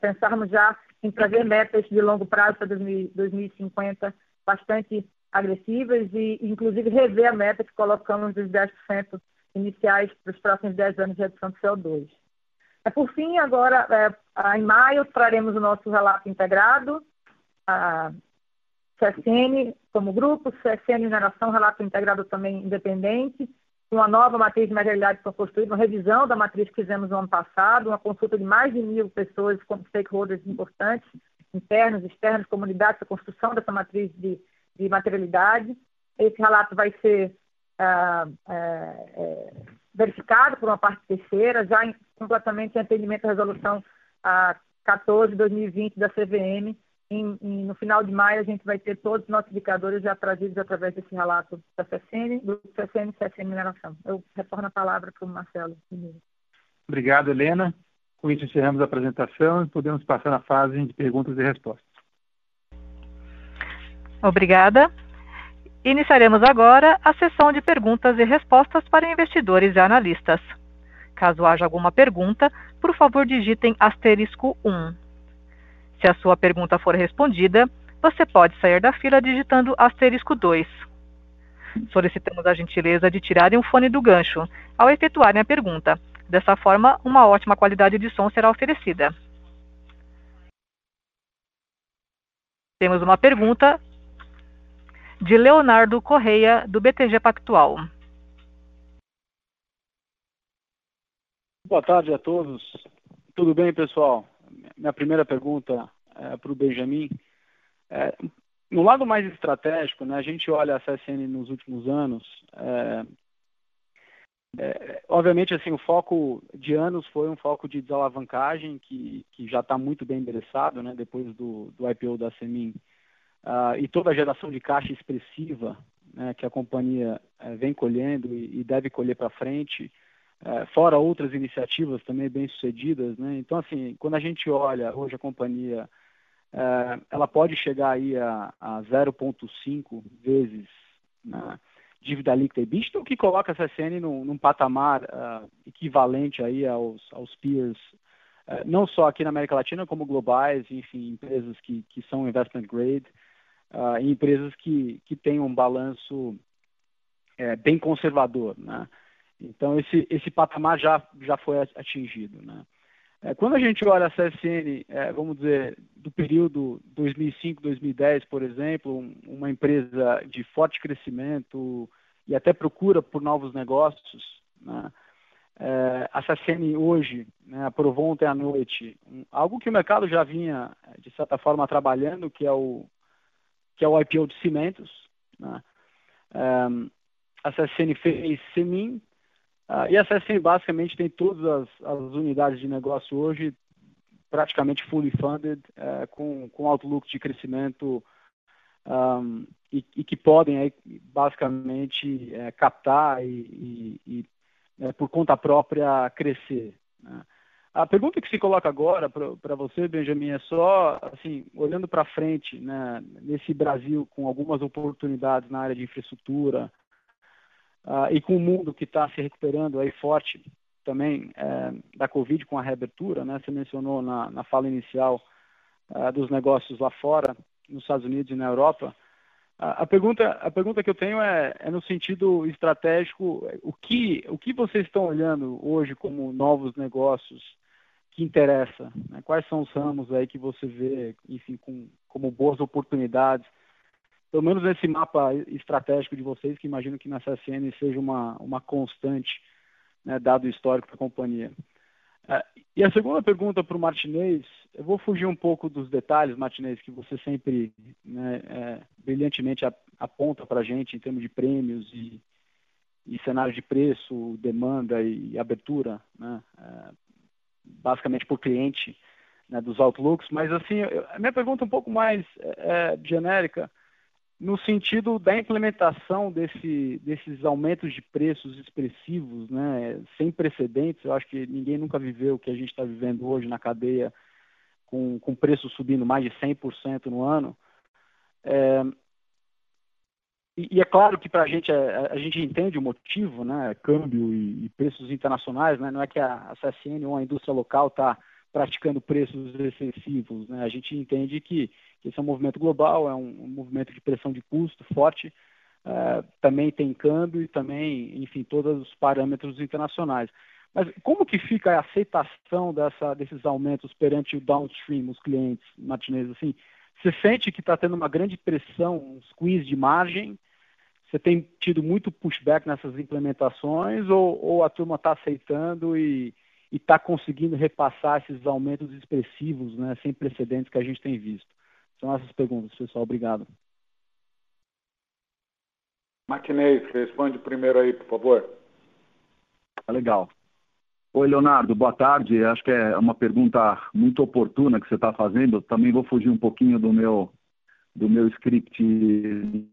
Speaker 4: pensarmos já em trazer metas de longo prazo para 2050 bastante agressivas e, inclusive, rever a meta que colocamos dos 10% iniciais para os próximos 10 anos de redução de CO2. É, por fim, agora, é, em maio, traremos o nosso relato integrado, a CSN como grupo, CSN Mineração, relato integrado também independente, uma nova matriz de materialidade foi construída, uma revisão da matriz que fizemos no ano passado, uma consulta de mais de mil pessoas como stakeholders importantes, internos, externos, comunidades, a construção dessa matriz de, de materialidade. Esse relato vai ser ah, é, é, verificado por uma parte terceira, já em, completamente em atendimento à resolução a 14 de 2020 da CVM, em, em, no final de maio, a gente vai ter todos os nossos indicadores já trazidos através desse relato da CSN, do CSN e CSN Mineração. Eu retorno a palavra para o Marcelo.
Speaker 2: Obrigado, Helena. Com isso, encerramos a apresentação e podemos passar na fase de perguntas e respostas.
Speaker 1: Obrigada. Iniciaremos agora a sessão de perguntas e respostas para investidores e analistas. Caso haja alguma pergunta, por favor digitem asterisco 1. Se a sua pergunta for respondida, você pode sair da fila digitando asterisco 2. Solicitamos a gentileza de tirarem o fone do gancho ao efetuarem a pergunta. Dessa forma, uma ótima qualidade de som será oferecida. Temos uma pergunta de Leonardo Correia, do BTG Pactual.
Speaker 5: Boa tarde a todos. Tudo bem, pessoal? Minha primeira pergunta é, para o Benjamin. É, no lado mais estratégico, né, a gente olha a CSN nos últimos anos. É, obviamente, assim, o foco de anos foi um foco de desalavancagem que, que já está muito bem endereçado, né, depois do, do IPO da Semin uh, e toda a geração de caixa expressiva né, que a companhia vem colhendo e, e deve colher para frente. É, fora outras iniciativas também bem sucedidas, né? Então, assim, quando a gente olha hoje a companhia, é, ela pode chegar aí a, a 0,5 vezes né, dívida líquida e EBITDA, o que coloca a CSN num, num patamar uh, equivalente aí aos, aos peers, não só aqui na América Latina, como globais, enfim, empresas que, que são investment grade, uh, e empresas que, que têm um balanço é, bem conservador, né? Então, esse, esse patamar já, já foi atingido. Né? É, quando a gente olha a CSN, é, vamos dizer, do período 2005-2010, por exemplo, um, uma empresa de forte crescimento e até procura por novos negócios, né? é, a CSN hoje né, aprovou ontem à noite algo que o mercado já vinha, de certa forma, trabalhando, que é o, que é o IPO de cimentos. Né? A CSN fez Semin, Uh, e a CSN basicamente tem todas as, as, unidades de negócio hoje praticamente fully funded, uh, com, com outlook de crescimento um, e, e, que podem aí, basicamente uh, captar e, e, e né, por conta própria crescer. Né? A pergunta que se coloca agora para você, Benjamin, é só assim, olhando para frente, né, nesse Brasil com algumas oportunidades na área de infraestrutura, Uh, e com o mundo que está se recuperando aí forte também é, da Covid com a reabertura, né? Você mencionou na, na fala inicial uh, dos negócios lá fora, nos Estados Unidos e na Europa. Uh, a pergunta, a pergunta que eu tenho é, é, no sentido estratégico, o que, o que vocês estão olhando hoje como novos negócios que interessa? Né? Quais são os ramos aí que você vê, enfim, com, como boas oportunidades pelo menos nesse mapa estratégico de vocês, que imagino que na CSN seja uma, uma constante, né, dado o histórico da companhia. Uh, e a segunda pergunta para o Martinez, eu vou fugir um pouco dos detalhes, Martinez, que você sempre né, é, brilhantemente aponta para a gente em termos de prêmios e, e cenário de preço, demanda e abertura, né, é, basicamente por cliente né, dos outlooks. Mas assim, eu, a minha pergunta é um pouco mais é, genérica no sentido da implementação desse, desses aumentos de preços expressivos, né, sem precedentes. Eu acho que ninguém nunca viveu o que a gente está vivendo hoje na cadeia, com, com preços subindo mais de 100% no ano. É, e, e, é claro que para a gente, é, a gente entende o motivo, né, câmbio e, e preços internacionais, né, não é que a, a CSN ou a indústria local está praticando preços excessivos. Né? A gente entende que, que esse é um movimento global, é um, um movimento de pressão de custo forte, uh, também tem câmbio e também, enfim, todos os parâmetros internacionais. Mas como que fica a aceitação dessa, desses aumentos perante o downstream, os clientes, Martinez? Assim, você sente que está tendo uma grande pressão, um squeeze de margem? Você tem tido muito pushback nessas implementações ou, ou a turma está aceitando e, e está conseguindo repassar esses aumentos expressivos, né, sem precedentes que a gente tem visto? São essas perguntas, pessoal. Obrigado.
Speaker 3: Martinez, responde primeiro aí, por favor.
Speaker 6: Tá legal. Oi, Leonardo, boa tarde. Acho que é uma pergunta muito oportuna que você está fazendo. Também vou fugir um pouquinho do meu do meu script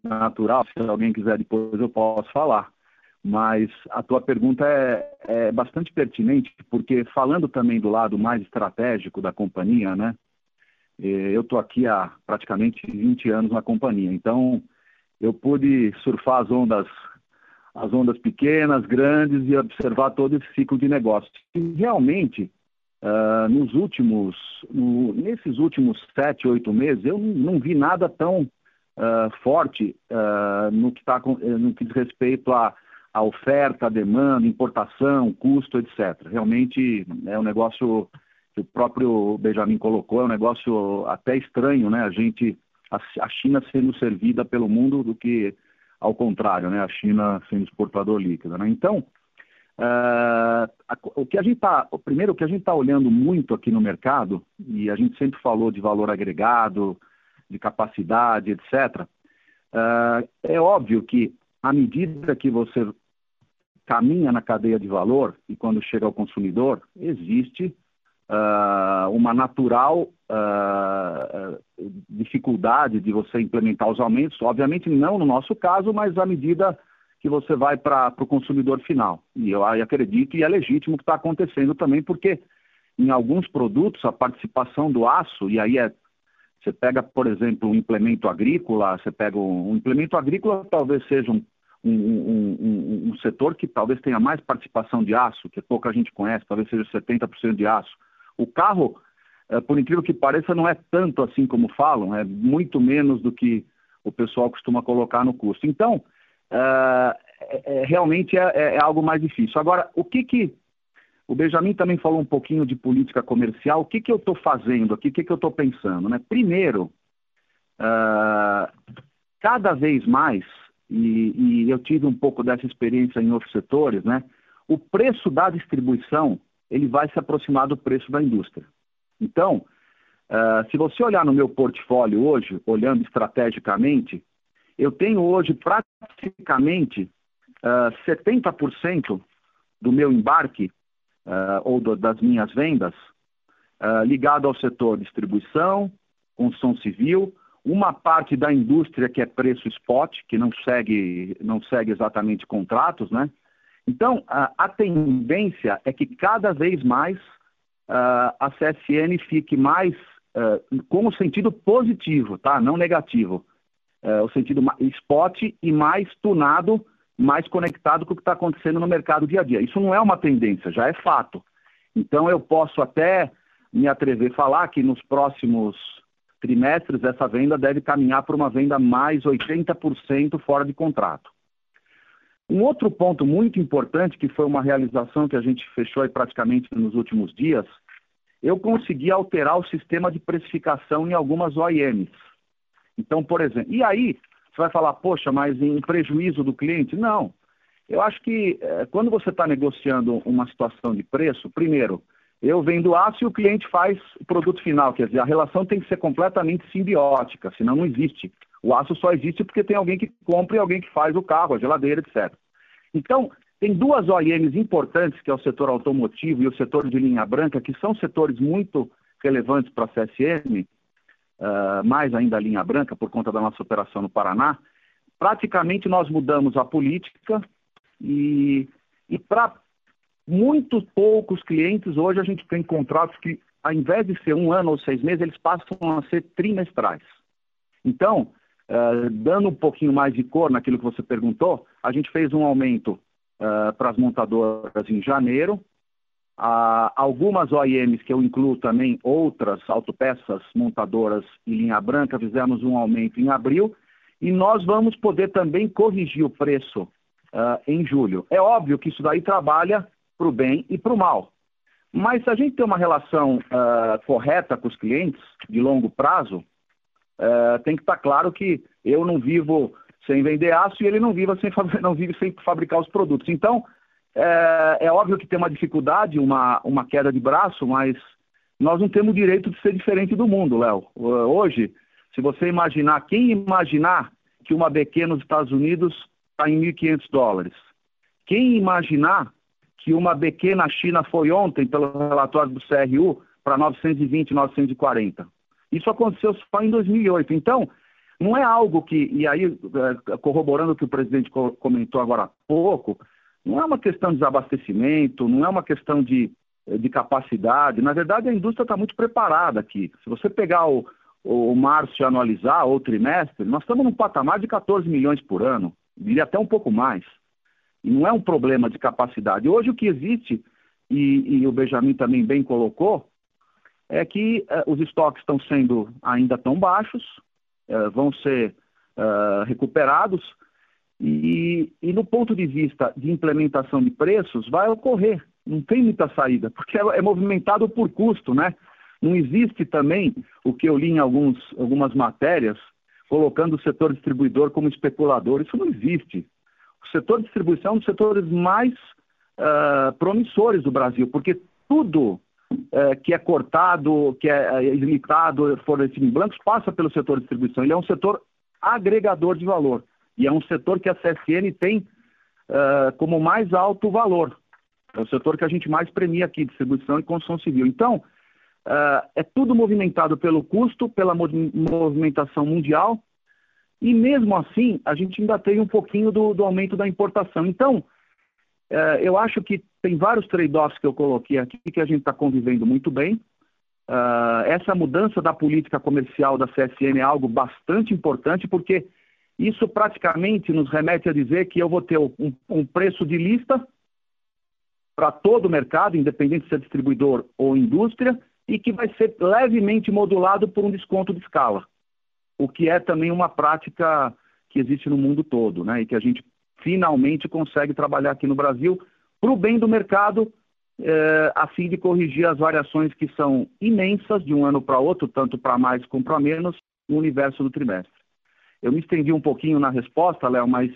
Speaker 6: natural. Se alguém quiser depois eu posso falar mas a tua pergunta é, é, bastante pertinente, porque falando também do lado mais estratégico da companhia, né? Eh, eu estou aqui há praticamente 20 anos na companhia, então eu pude surfar as ondas, as ondas pequenas, grandes e observar todo esse ciclo de negócio. E realmente, uh, nos últimos, no, nesses últimos sete, oito meses, eu não, vi nada tão uh, forte uh, no, que tá, no que diz respeito a a oferta, a demanda, importação, custo, etc. Realmente é um negócio que o próprio Benjamin colocou, é um negócio até estranho, né? A gente, a, China sendo servida pelo mundo do que ao contrário, né? A China sendo exportador líquido, né? Então, uh, o que a gente tá, primeiro o que a gente está olhando muito aqui no mercado e a gente sempre falou de valor agregado, de capacidade, etc. Uh, é óbvio que à medida que você caminha na cadeia de valor e quando chega ao consumidor, existe uh, uma natural uh, dificuldade de você implementar os aumentos, obviamente não no nosso caso, mas à medida que você vai para o consumidor final. E eu acredito e é legítimo que está acontecendo também, porque em alguns produtos a participação do aço, e aí é você pega, por exemplo, um implemento agrícola, você pega um, um implemento agrícola, talvez seja um um, um, um, setor que talvez tenha mais participação de aço, que pouca gente conhece, talvez seja 70% de aço. O carro, é, por incrível que pareça, não é tanto assim como falam, é muito menos do que o pessoal costuma colocar no custo. Então, é, é, realmente é, é, algo mais difícil. Agora, o que que, o Benjamin também falou um pouquinho de política comercial. O que, que eu estou fazendo aqui? O que, que eu estou pensando? Né? Primeiro, uh, cada vez mais, e, e, eu tive um pouco dessa experiência em outros setores, né? o preço da distribuição ele vai se aproximar do preço da indústria. Então, uh, se você olhar no meu portfólio hoje, olhando estrategicamente, eu tenho hoje praticamente uh, 70% do meu embarque uh, ou do, das minhas vendas ligado ao setor distribuição, construção civil, uma parte da indústria que é preço spot, que não segue, não segue exatamente contratos, né? Então, a, a tendência é que cada vez mais uh, a CSN fique mais uh, com o sentido positivo, tá? Não negativo. Uh, o sentido spot e mais tunado, mais conectado com o que está acontecendo no mercado dia a dia. Isso não é uma tendência, já é fato. Então, eu posso até me atrever a falar que nos próximos trimestres essa venda deve caminhar para uma venda mais 80% fora de contrato. Um outro ponto muito importante, que foi uma realização que a gente fechou praticamente nos últimos dias, eu consegui alterar o sistema de precificação em algumas OEMs. Então, por exemplo, e aí você vai falar, poxa, mas em prejuízo do cliente? Não. Eu acho que eh, quando você está negociando uma situação de preço, primeiro, eu vendo aço e o cliente faz o produto final, quer dizer, a relação tem que ser completamente simbiótica, senão não existe. O aço só existe porque tem alguém que compra e alguém que faz o carro, a geladeira, etc. Então, tem duas OEMs importantes, que é o setor automotivo e o setor de linha branca, que são setores muito relevantes para a CSM, uh, ah, mais ainda a linha branca, por conta da nossa operação no Paraná. Praticamente nós mudamos a política e, e para muitos poucos clientes, hoje a gente tem contratos que, ao invés de ser um ano ou seis meses, eles passam a ser trimestrais. Então, uh, dando um pouquinho mais de cor naquilo que você perguntou, a gente fez um aumento uh, para as montadoras em janeiro. Uh, algumas OEMs, que eu incluo também outras autopeças montadoras em linha branca, fizemos um aumento em abril. E nós vamos poder também corrigir o preço em julho. É óbvio que isso daí trabalha para o bem e para o mal. Mas se a gente tem uma relação uh, correta com os clientes, de longo prazo, uh, tem que estar tá claro que eu não vivo sem vender aço e ele não, vive sem, não vive sem fabricar os produtos. Então, é, é, óbvio que tem uma dificuldade, uma, uma queda de braço, mas nós não temos o direito de ser diferente do mundo, Léo. Hoje, se você imaginar, quem imaginar que uma BQ nos Estados Unidos está em 1.500 dólares? Quem imaginar que uma BQ na China foi ontem, pelo relatório do CRU, para 920, 940. Isso aconteceu só em 2008. Então, não é algo que, e aí, é, corroborando o que o presidente comentou agora há pouco, não é uma questão de desabastecimento, não é uma questão de, de capacidade. Na verdade, a indústria está muito preparada aqui. Se você pegar o, o março e anualizar, ou trimestre, nós estamos num patamar de 14 milhões por ano, diria até um pouco mais. E não é um problema de capacidade. Hoje o que existe, e, e o Benjamin também bem colocou, é que uh, os estoques estão sendo ainda tão baixos, uh, vão ser uh, recuperados, e, e, no ponto de vista de implementação de preços, vai ocorrer. Não tem muita saída, porque é, é movimentado por custo, né? Não existe também o que eu li em alguns, algumas matérias, colocando o setor distribuidor como especulador. Isso não existe. O setor de distribuição é um dos setores mais uh, promissores do Brasil, porque tudo uh, que é cortado, que é, é limitado, fornecido em blancos, passa pelo setor de distribuição. Ele é um setor agregador de valor. E é um setor que a CSN tem uh, como mais alto valor. É o setor que a gente mais premia aqui, distribuição e construção civil. Então, uh, é tudo movimentado pelo custo, pela movimentação mundial e mesmo assim, a gente ainda tem um pouquinho do, do aumento da importação. Então, é, eu acho que tem vários trade-offs que eu coloquei aqui que a gente está convivendo muito bem. Uh, essa mudança da política comercial da CSN é algo bastante importante, porque isso praticamente nos remete a dizer que eu vou ter um, um preço de lista para todo o mercado, independente se é distribuidor ou indústria, e que vai ser levemente modulado por um desconto de escala o que é também uma prática que existe no mundo todo, né? E que a gente finalmente consegue trabalhar aqui no Brasil para o bem do mercado é, a fim de corrigir as variações que são imensas de um ano para outro, tanto para mais como para menos, no universo do trimestre. Eu me estendi um pouquinho na resposta, Léo, mas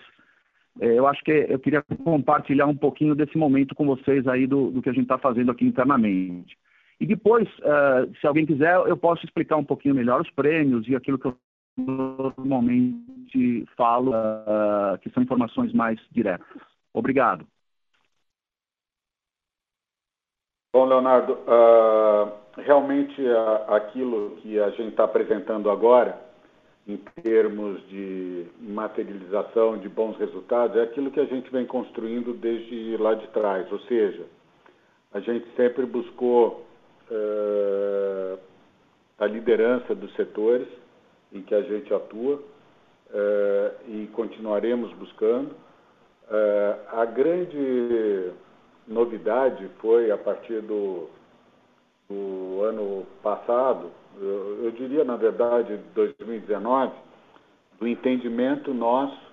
Speaker 6: é, eu acho que eu queria compartilhar um pouquinho desse momento com vocês aí do, do que a gente está fazendo aqui internamente. E depois, uh, se alguém quiser, eu posso explicar um pouquinho melhor os prêmios e aquilo que eu normalmente falo, uh, que são informações mais diretas. Obrigado.
Speaker 3: Bom, Leonardo, uh, realmente uh, aquilo que a gente está apresentando agora, em termos de materialização de bons resultados, é aquilo que a gente vem construindo desde lá de trás. Ou seja, a gente sempre buscou a liderança dos setores em que a gente atua e continuaremos buscando. a grande novidade foi a partir do, do ano passado, eu, eu, diria na verdade 2019, do entendimento nosso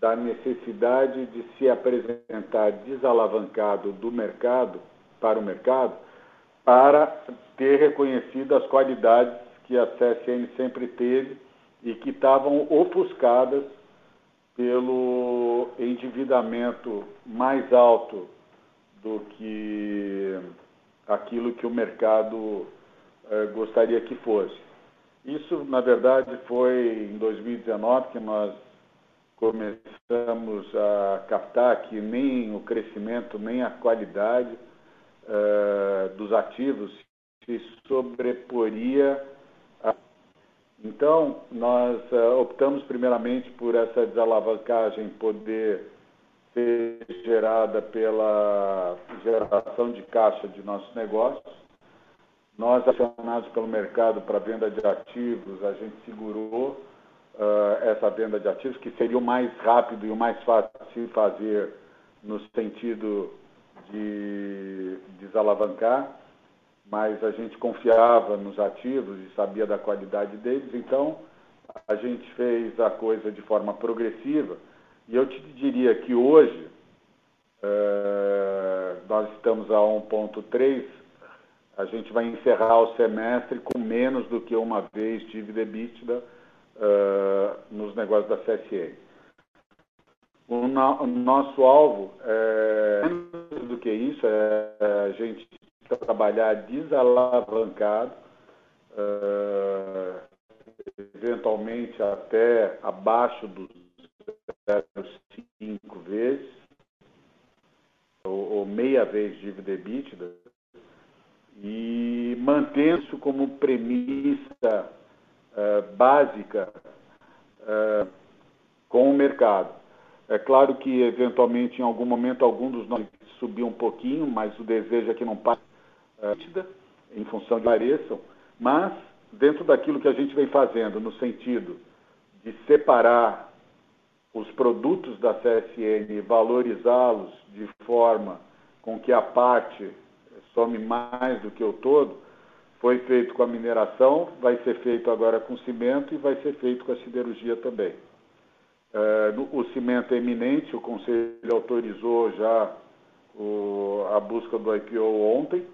Speaker 3: da necessidade de se apresentar desalavancado do mercado para o mercado para ter reconhecido as qualidades que a CSN sempre teve e que estavam ofuscadas pelo endividamento mais alto do que aquilo que o mercado eh, gostaria que fosse. Isso, na verdade, foi em 2019 que nós começamos a captar que nem o crescimento, nem a qualidade eh, dos ativos se sobreporia. Então, nós eh, optamos primeiramente por essa desalavancagem poder ser gerada pela geração de caixa de nossos negócios. Nós, acionados pelo mercado para venda de ativos, a gente segurou uh, essa venda de ativos, que seria o mais rápido e o mais fácil de fazer no sentido de desalavancar, mas a gente confiava nos ativos e sabia da qualidade deles, então a gente fez a coisa de forma progressiva e eu te diria que hoje é, nós estamos a 1,3, a gente vai encerrar o semestre com menos do que uma vez dívida EBITDA é, nos negócios da CSE. O, no, o, nosso alvo é menos do que isso, é a gente trabalhar desalavancado, é, eventualmente até abaixo dos 0,5 vezes, ou, ou, meia vez dívida EBITDA, e mantendo isso como premissa uh, básica uh, com o mercado. É claro que, eventualmente, em algum momento, algum dos nós subir um pouquinho, mas o desejo é que não passe uh, em função de pareçam, mas dentro daquilo que a gente vem fazendo, no sentido de separar os produtos da CSN, valorizá-los de forma com que a parte some mais do que o todo, foi feito com a mineração, vai ser feito agora com cimento e vai ser feito com a siderurgia também. É, o cimento é iminente, o Conselho autorizou já a busca do IPO ontem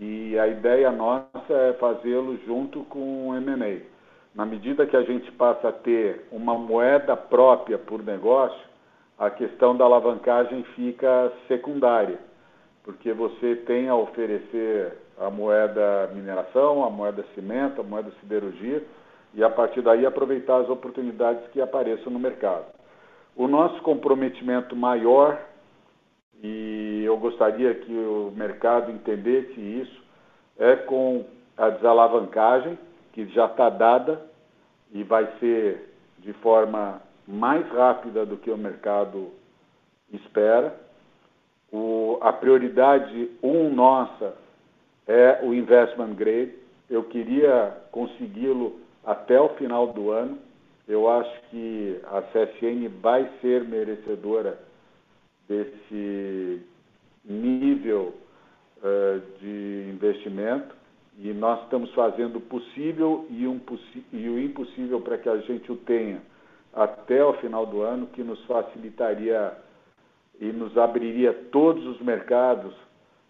Speaker 3: e a ideia nossa é fazê-lo junto com o M&A. Na medida que a gente passa a ter uma moeda própria por negócio, a questão da alavancagem fica secundária, porque você tem a oferecer a moeda mineração, a moeda cimento, a moeda siderurgia, e a partir daí aproveitar as oportunidades que apareçam no mercado. O nosso comprometimento maior, e eu gostaria que o mercado entendesse isso, é com a desalavancagem, que já está dada e vai ser de forma mais rápida do que o mercado espera. O, a prioridade um nossa é o investment grade. Eu queria consegui-lo até o final do ano. Eu acho que a CSN vai ser merecedora desse nível uh, de investimento e nós estamos fazendo o possível e, um, e o impossível para que a gente o tenha até o final do ano, que nos facilitaria e nos abriria todos os mercados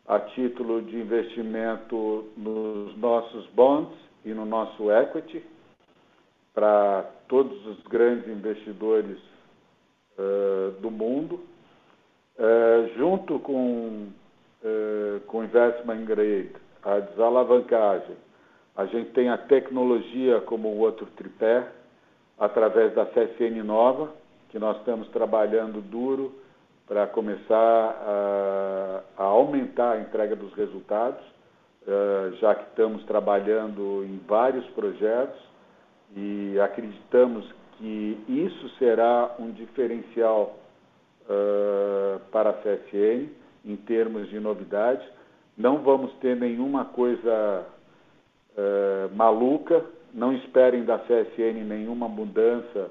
Speaker 3: a título de investimento nos nossos bonds e no nosso equity, para todos os grandes investidores uh, do mundo, uh, junto com, uh, com investment grade, a desalavancagem. A gente tem a tecnologia como o outro tripé, através da CSN Nova, que nós estamos trabalhando duro para começar a, a, aumentar a entrega dos resultados, uh, já que estamos trabalhando em vários projetos e acreditamos que isso será um diferencial para a CSN em termos de novidades. Não vamos ter nenhuma coisa uh, maluca, não esperem da CSN nenhuma mudança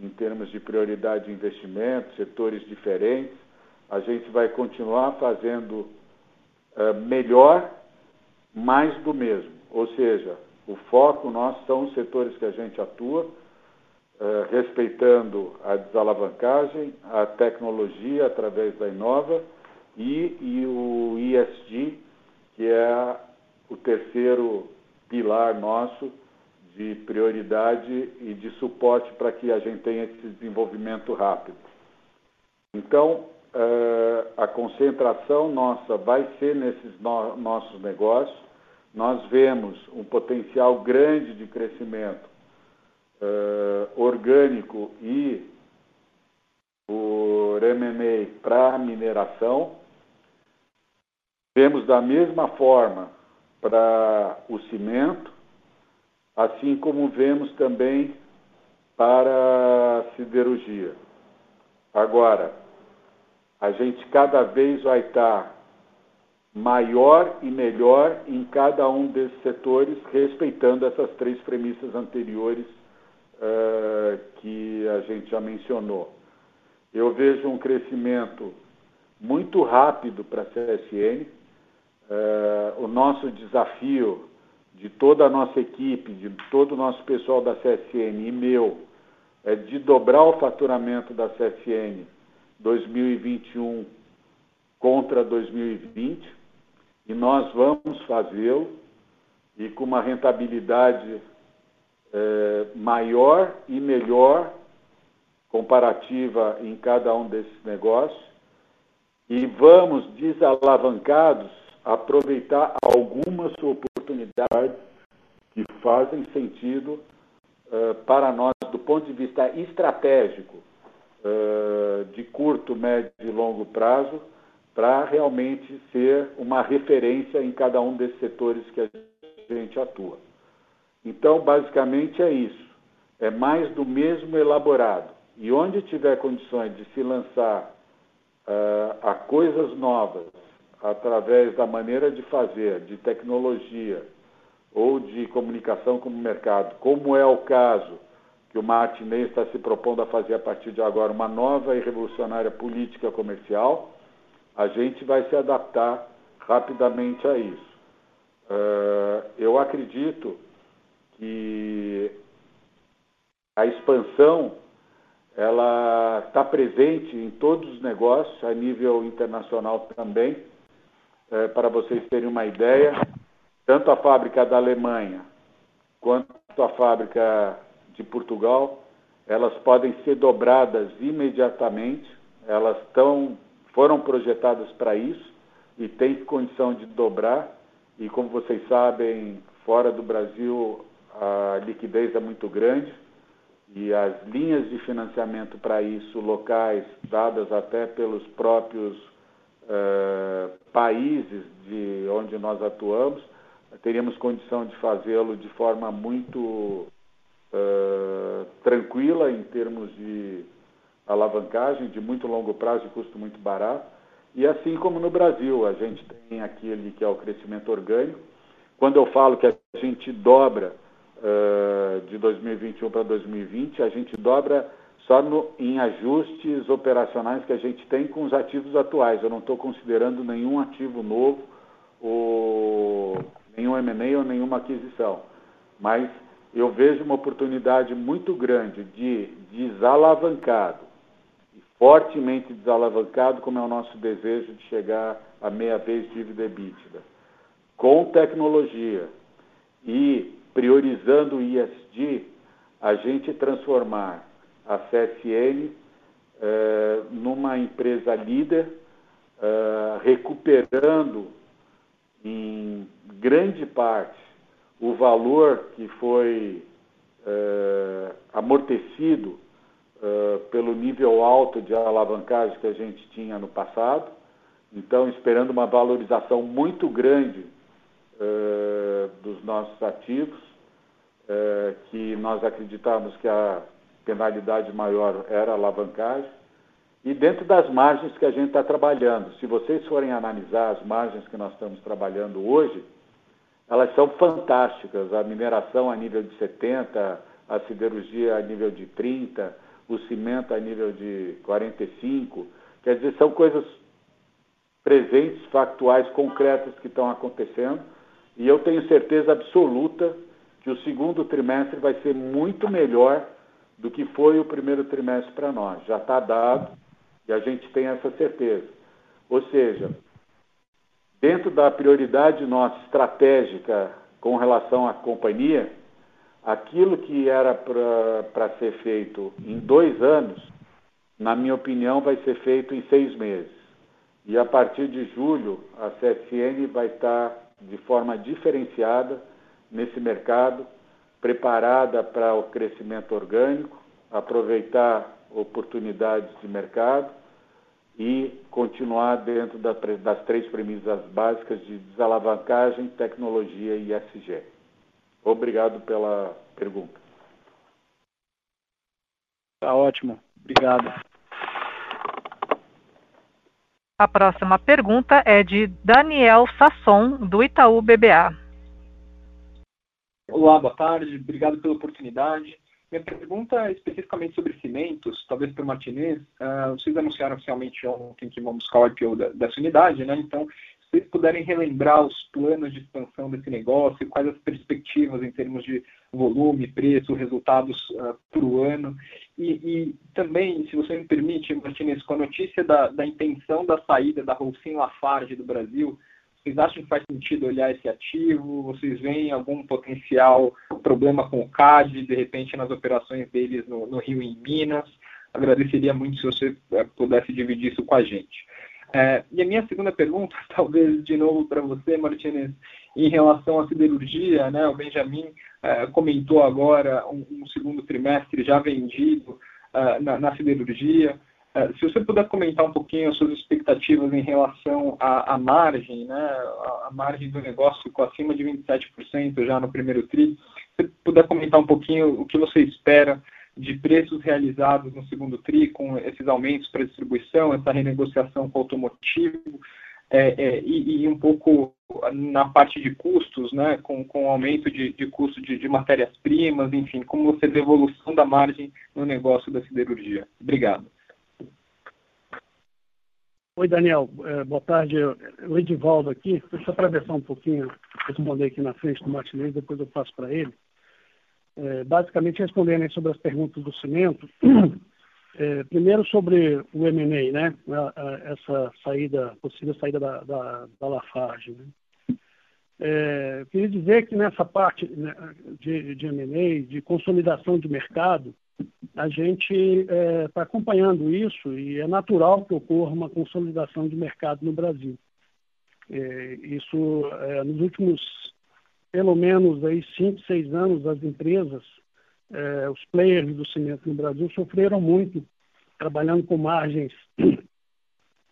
Speaker 3: em termos de prioridade de investimento, setores diferentes. A gente vai continuar fazendo uh, melhor, mais do mesmo. Ou seja, o foco nosso são os setores que a gente atua, respeitando a desalavancagem, a tecnologia através da Inova e, e o ISG, que é o terceiro pilar nosso de prioridade e de suporte para que a gente tenha esse desenvolvimento rápido. Então, uh, a concentração nossa vai ser nesses no nossos negócios. Nós vemos um potencial grande de crescimento uh, orgânico e por M&A para mineração. Vemos da mesma forma para o cimento, assim como vemos também para a siderurgia. Agora, a gente cada vez vai estar maior e melhor em cada um desses setores, respeitando essas três premissas anteriores uh, que a gente já mencionou. Eu vejo um crescimento muito rápido para a CSN. Uh, o nosso desafio de toda a nossa equipe, de todo o nosso pessoal da CSN e meu, é de dobrar o faturamento da CSN 2021 contra 2020, e nós vamos fazê-lo, e com uma rentabilidade é, maior e melhor comparativa em cada um desses negócios, e vamos desalavancados aproveitar algumas oportunidades que fazem sentido uh, para nós do ponto de vista estratégico, uh, de curto, médio e longo prazo, para realmente ser uma referência em cada um desses setores que a gente atua. Então, basicamente é isso. É mais do mesmo elaborado. E onde tiver condições de se lançar uh, a coisas novas, através da maneira de fazer, de tecnologia ou de comunicação com o mercado, como é o caso que o Martinez está se propondo a fazer a partir de agora uma nova e revolucionária política comercial, a gente vai se adaptar rapidamente a isso. Uh, eu acredito que a expansão ela está presente em todos os negócios, a nível internacional também é, para vocês terem uma ideia, tanto a fábrica da Alemanha quanto a fábrica de Portugal, elas podem ser dobradas imediatamente, elas estão, foram projetadas para isso e têm condição de dobrar. E como vocês sabem, fora do Brasil a liquidez é muito grande e as linhas de financiamento para isso locais, dadas até pelos próprios uh, países de onde nós atuamos, teríamos condição de fazê-lo de forma muito uh, tranquila em termos de alavancagem, de muito longo prazo e custo muito barato. E assim como no Brasil, a gente tem aquele que é o crescimento orgânico. Quando eu falo que a gente dobra uh, de 2021 para 2020, a gente dobra só no, em ajustes operacionais que a gente tem com os ativos atuais. Eu não estou considerando nenhum ativo novo, ou nenhum M&A ou nenhuma aquisição. Mas eu vejo uma oportunidade muito grande de desalavancado fortemente desalavancado, como é o nosso desejo de chegar a meia vez dívida EBITDA. Com tecnologia e priorizando o ISD, a gente transformar a CSN eh, numa empresa líder, eh, recuperando em grande parte o valor que foi eh, amortecido pelo nível alto de alavancagem que a gente tinha no passado. Então, esperando uma valorização muito grande dos nossos ativos, uh, que nós acreditávamos que a penalidade maior era a alavancagem, e dentro das margens que a gente está trabalhando. Se vocês forem analisar as margens que nós estamos trabalhando hoje, elas são fantásticas. A mineração a nível de 70, a siderurgia a nível de 30, o cimento a nível de 45. Quer dizer, são coisas presentes, factuais, concretas que estão acontecendo. E eu tenho certeza absoluta que o segundo trimestre vai ser muito melhor do que foi o primeiro trimestre para nós. Já está dado e a gente tem essa certeza. Ou seja, dentro da prioridade nossa estratégica com relação à companhia, aquilo que era para ser feito em dois anos, na minha opinião, vai ser feito em seis meses. E a partir de julho, a CSN vai estar de forma diferenciada nesse mercado, preparada para o crescimento orgânico, aproveitar oportunidades de mercado e continuar dentro das três premissas básicas de desalavancagem, tecnologia e SG. Obrigado pela pergunta.
Speaker 5: Tá ótimo. Obrigado.
Speaker 1: A próxima pergunta é de Daniel Sasson, do Itaú BBA.
Speaker 7: Olá, boa tarde. Obrigado pela oportunidade. Minha pergunta é especificamente sobre cimentos, talvez para o Martinez. Uh, vocês anunciaram oficialmente ontem que vão buscar o IPO da, dessa unidade, né? Então, vocês puderem relembrar os planos de expansão desse negócio, quais as perspectivas em termos de volume, preço, resultados uh, para o ano. E, e, também, se você me permite, Martinez, com a notícia da, da intenção da saída da Holcim Lafarge do Brasil, vocês acham que faz sentido olhar esse ativo? Vocês veem algum potencial problema com o CAD, de repente, nas operações deles no, no Rio e em Minas? Agradeceria muito se você uh, pudesse dividir isso com a gente. É, e a minha segunda pergunta, talvez de novo para você, Martinez, em relação à siderurgia, né? O Benjamin é, comentou agora um, um, segundo trimestre já vendido é, na, na, siderurgia. É, se você puder comentar um pouquinho as suas expectativas em relação à, à margem, né? A, a, margem do negócio ficou acima de 27% já no primeiro tri. Se você puder comentar um pouquinho o que você espera de preços realizados no segundo TRI, com esses aumentos para distribuição, essa renegociação com o automotivo, é, é, e, e, um pouco na parte de custos, né, com, com o aumento de, de custo de, de matérias-primas, enfim, como você vê a evolução da margem no negócio da siderurgia. Obrigado.
Speaker 8: Oi, Daniel. É, boa tarde. O Edivaldo aqui. Deixa eu atravessar um pouquinho, responder aqui na frente do Martinez, depois eu passo para ele. É, basicamente respondendo sobre as perguntas do cimento, é, primeiro sobre o M&A, né? Essa saída, possível saída da, da, da Lafarge. Né? É, queria dizer que nessa parte né, de, de de consolidação de mercado, a gente está é, tá acompanhando isso e é natural que ocorra uma consolidação de mercado no Brasil. É, isso, é, nos últimos pelo menos aí cinco, seis anos as empresas, eh, os players do cimento no Brasil sofreram muito, trabalhando com margens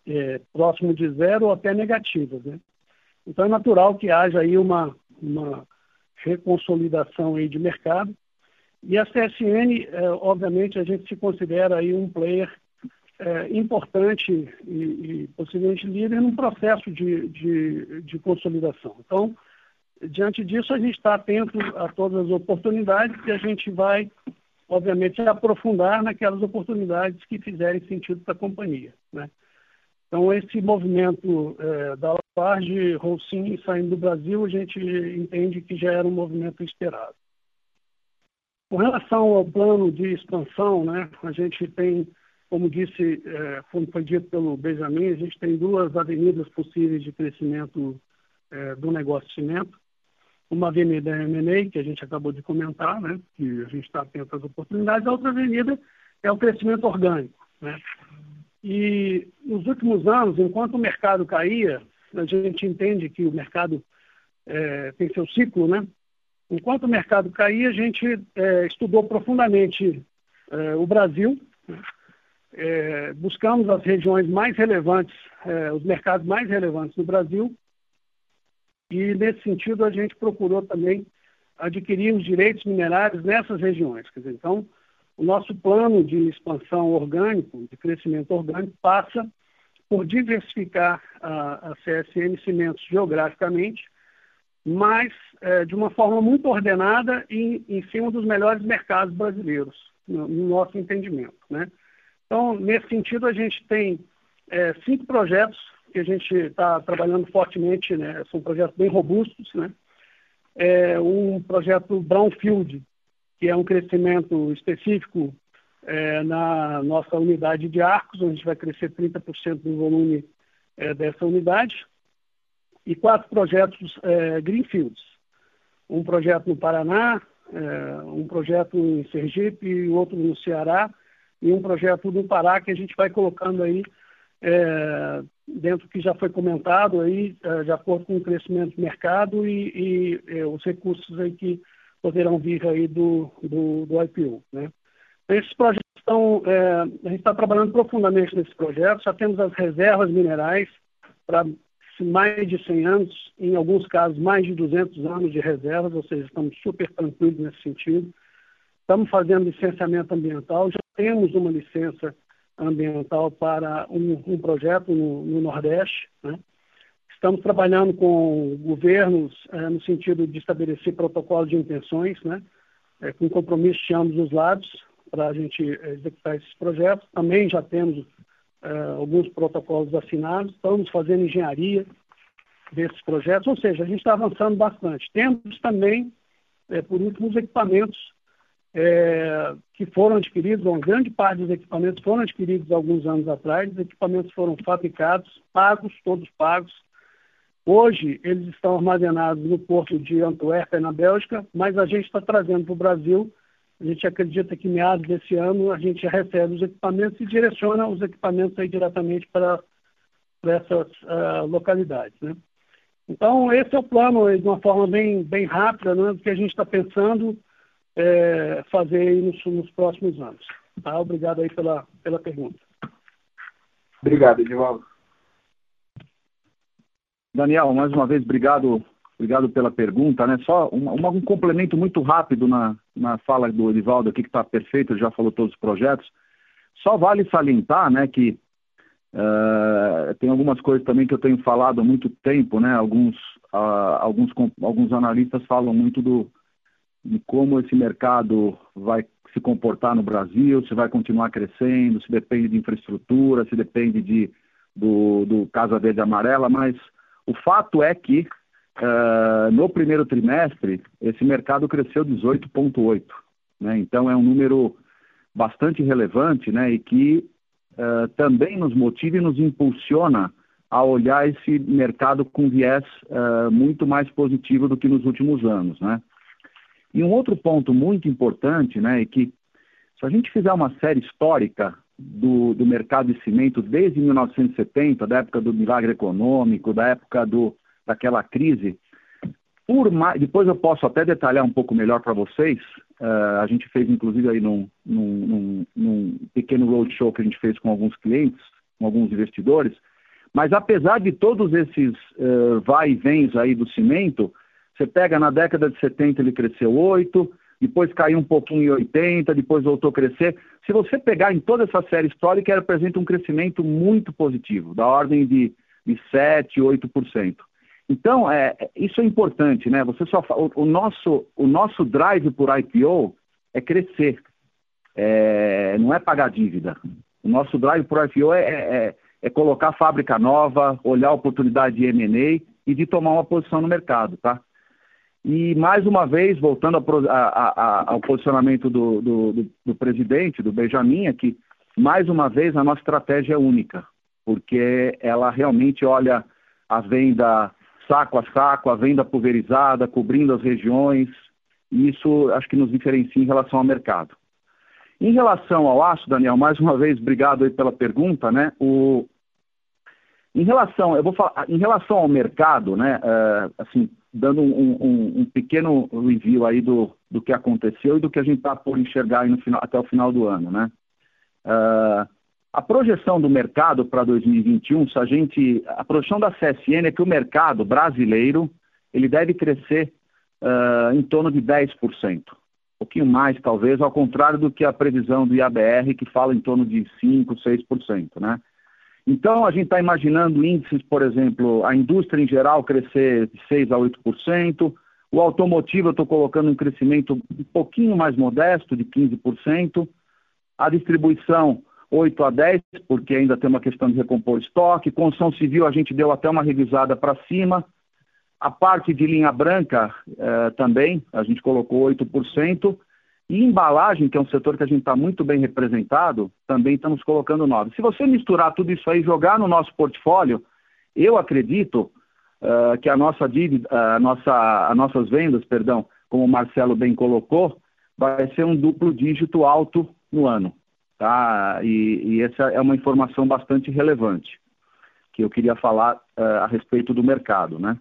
Speaker 8: eh, próximo de zero ou até negativas, né? Então é natural que haja aí uma, uma reconsolidação aí de mercado. E a CSN, eh, obviamente, a gente se considera aí um player é, importante e, possivelmente líder num processo de, de, de consolidação. Então, diante disso, a gente está atento a todas as oportunidades e a gente vai, obviamente, aprofundar naquelas oportunidades que fizerem sentido para a companhia. Né? Então, esse movimento é, da Lafarge, Rolsim saindo do Brasil, a gente entende que já era um movimento esperado. Com relação ao plano de expansão, né, a gente tem como disse, é, como foi dito pelo Benjamin, a gente tem duas avenidas possíveis de crescimento é, do negócio de cimento. Uma avenida é M&A, que a gente acabou de comentar, né, que a gente está atento às oportunidades. A outra avenida é o crescimento orgânico. Né? E nos últimos anos, enquanto o mercado caía, a gente entende que o mercado é, tem seu ciclo, né? Enquanto o mercado caía, a gente é, estudou profundamente é, o Brasil, é, buscamos as regiões mais relevantes, é, os mercados mais relevantes do Brasil, e nesse sentido a gente procurou também adquirir os direitos minerários nessas regiões. Dizer, então, o nosso plano de expansão orgânico, de crescimento orgânico, passa por diversificar a, a CSN Cimentos geograficamente, mas é, de uma forma muito ordenada e em cima dos melhores mercados brasileiros, no, no nosso entendimento. Né? Então, nesse sentido, a gente tem é, cinco projetos que a gente está trabalhando fortemente, né? são projetos bem robustos. Né? É um projeto Brownfield, que é um crescimento específico é, na nossa unidade de arcos, onde a gente vai crescer 30% do volume é, dessa unidade, e quatro projetos é, Greenfields. Um projeto no Paraná, é, um projeto em Sergipe outro no Ceará, e um projeto no Pará que a gente vai colocando aí é, dentro que já foi comentado aí, é, de acordo com o crescimento do mercado e, e é, os recursos aí que poderão vir aí do, do, do IPO, né? Esses projetos estão, é, a gente está trabalhando profundamente nesses projetos, já temos as reservas minerais para mais de 100 anos, em alguns casos mais de 200 anos de reservas, ou seja, estamos super tranquilos nesse sentido. Estamos fazendo licenciamento ambiental, já temos uma licença ambiental para um, um projeto no, no Nordeste. Né? Estamos trabalhando com governos é, no sentido de estabelecer protocolos de intenções, né? É, com compromisso de ambos os lados para a gente é, executar esses projetos. Também já temos alguns protocolos assinados, estamos fazendo engenharia desses projetos, ou seja, a gente está avançando bastante. Temos também, por último, os equipamentos é, que foram adquiridos, uma grande parte dos equipamentos foram adquiridos alguns anos atrás, os equipamentos foram fabricados, pagos, todos pagos. Hoje, eles estão armazenados no porto de Antuérpia, na Bélgica, mas a gente está trazendo para o Brasil. A gente acredita que meados desse ano a gente recebe os equipamentos e direciona os equipamentos aí diretamente para, essas uh, localidades. Né? Então, esse é o plano de uma forma bem, bem rápida, né, do que a gente está pensando é, fazer nos, nos, próximos anos. Tá? Obrigado aí pela, pela pergunta.
Speaker 7: Obrigado, Edivaldo.
Speaker 6: Daniel, mais uma vez, obrigado, obrigado pela pergunta. Né? Só um, um complemento muito rápido na, na fala do Edivaldo aqui, que está perfeito, ele já falou todos os projetos. Só vale salientar né, que uh, tem algumas coisas também que eu tenho falado há muito tempo, né? Alguns, uh, alguns, alguns analistas falam muito do, de como esse mercado vai se comportar no Brasil, se vai continuar crescendo, se depende de infraestrutura, se depende de, do, do Casa Verde Amarela, mas o fato é que uh, no primeiro trimestre esse mercado cresceu 18,8%. Né? Então é um número bastante relevante né? e que uh, também nos motiva e nos impulsiona a olhar esse mercado com viés uh, muito mais positivo do que nos últimos anos. Né? E um outro ponto muito importante, né, é que se a gente fizer uma série histórica do, do mercado de cimento desde 1970, da época do milagre econômico, da época do, daquela crise, mais, depois eu posso até detalhar um pouco melhor para vocês. Uh, a gente fez, inclusive, aí num, num, num, pequeno roadshow que a gente fez com alguns clientes, com alguns investidores. Mas apesar de todos esses uh, vai e vens aí do cimento, você pega na década de 70 ele cresceu 8, depois caiu um pouquinho em 80, depois voltou a crescer. Se você pegar em toda essa série histórica, ele apresenta um crescimento muito positivo, da ordem de, de 7, 8%. Então, é, isso é importante, né? Você só o, o, nosso, o nosso drive por IPO é crescer, é, não é pagar dívida. O nosso drive por IPO é, é, é colocar fábrica nova, olhar a oportunidade de M&A e de tomar uma posição no mercado, tá? E, mais uma vez, voltando a, a, a, ao posicionamento do, do, do, do, presidente, do Benjamin, aqui, mais uma vez, a nossa estratégia é única, porque ela realmente olha a venda saco a saco, a venda pulverizada, cobrindo as regiões, e isso acho que nos diferencia em relação ao mercado. Em relação ao aço, Daniel, mais uma vez, obrigado aí pela pergunta, né? O, em relação, eu vou falar, em relação ao mercado, né? Uh, assim, dando um, um, um, pequeno review aí do, do que aconteceu e do que a gente está por enxergar final, até o final do ano, né? Uh, a projeção do mercado para 2021, se a gente, a projeção da CSN é que o mercado brasileiro ele deve crescer uh, em torno de 10%, um pouquinho mais talvez, ao contrário do que a previsão do IABR que fala em torno de 5, 6%, né? Então, a gente está imaginando índices, por exemplo, a indústria em geral crescer de 6% a 8%, o automotivo eu estou colocando um crescimento um pouquinho mais modesto, de 15%, a distribuição 8 a 10, porque ainda tem uma questão de recompor estoque, construção civil a gente deu até uma revisada para cima, a parte de linha branca eh, também, a gente colocou 8%, e embalagem, que é um setor que a gente está muito bem representado, também estamos colocando 9. Se você misturar tudo isso aí e jogar no nosso portfólio, eu acredito uh, que a nossa dívida, a nossa, as nossas vendas, perdão, como o Marcelo bem colocou, vai ser um duplo dígito alto no ano. Tá? E, e essa é uma informação bastante relevante que eu queria falar uh, a respeito do mercado, né?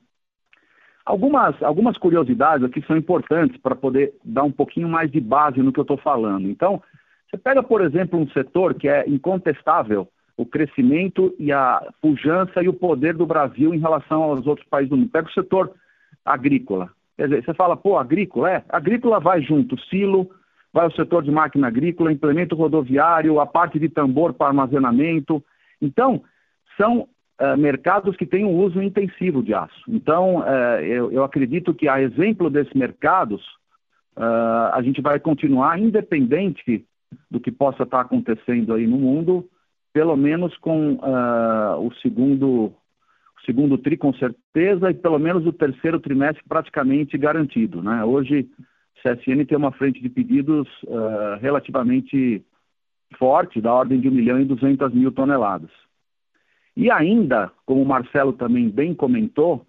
Speaker 6: Algumas, algumas curiosidades aqui são importantes para poder dar um pouquinho mais de base no que eu estou falando. Então, você pega, por exemplo, um setor que é incontestável, o crescimento e a pujança e o poder do Brasil em relação aos outros países do mundo. Pega o setor agrícola. Quer dizer, você fala, pô, agrícola, é? Agrícola vai junto, silo, vai o setor de máquina agrícola, implemento rodoviário, a parte de tambor para armazenamento. Então, são uh, mercados que têm um uso intensivo de aço. Então, uh, eu, eu, acredito que, a exemplo desses mercados, uh, a gente vai continuar, independente do que possa estar acontecendo aí no mundo, pelo menos com o segundo segundo tri com certeza e pelo menos o terceiro trimestre praticamente garantido. Né? Hoje, CSN tem uma frente de pedidos relativamente forte, da ordem de 1 milhão e 200 mil toneladas. E ainda, como o Marcelo também bem comentou,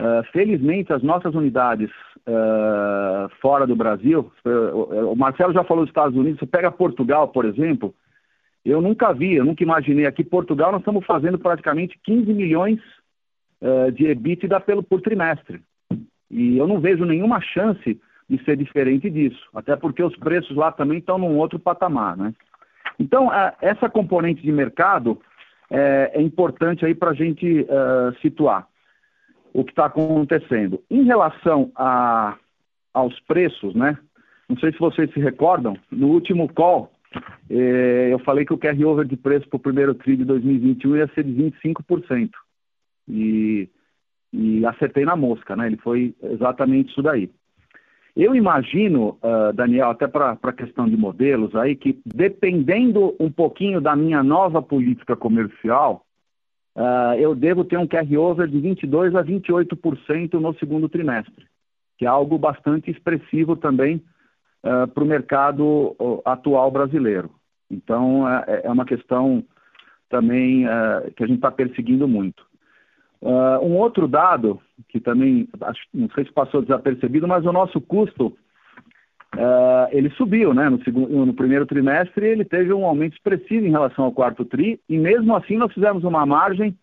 Speaker 6: uh, felizmente as nossas unidades uh, fora do Brasil, uh, o Marcelo já falou dos Estados Unidos, você pega Portugal, por exemplo, eu nunca vi, eu nunca imaginei. Aqui Portugal nós estamos fazendo praticamente 15 milhões de EBITDA pelo, por trimestre. E eu não vejo nenhuma chance de ser diferente disso, até porque os preços lá também estão num outro patamar, né? Então, essa componente de mercado, é, é importante aí para a gente uh, situar o que está acontecendo. Em relação a, aos preços, né? Não sei se vocês se recordam, no último call, eh, eu falei que o carry-over de preço para o primeiro TRI de 2021 ia ser de 25%. E, e acertei na mosca, né? Ele foi exatamente isso daí. Eu imagino, uh, Daniel, até para a questão de modelos aí, que dependendo um pouquinho da minha nova política comercial, uh, eu devo ter um carry-over de 22% a 28% no segundo trimestre, que é algo bastante expressivo também uh, ah, para o mercado atual brasileiro. Então, é, é uma questão também que a gente está perseguindo muito. Uh, um outro dado, que também acho, não sei se passou desapercebido, mas o nosso custo uh, ele subiu, né? No, segundo, no primeiro trimestre ele teve um aumento expressivo em relação ao quarto tri, e mesmo assim nós fizemos uma margem,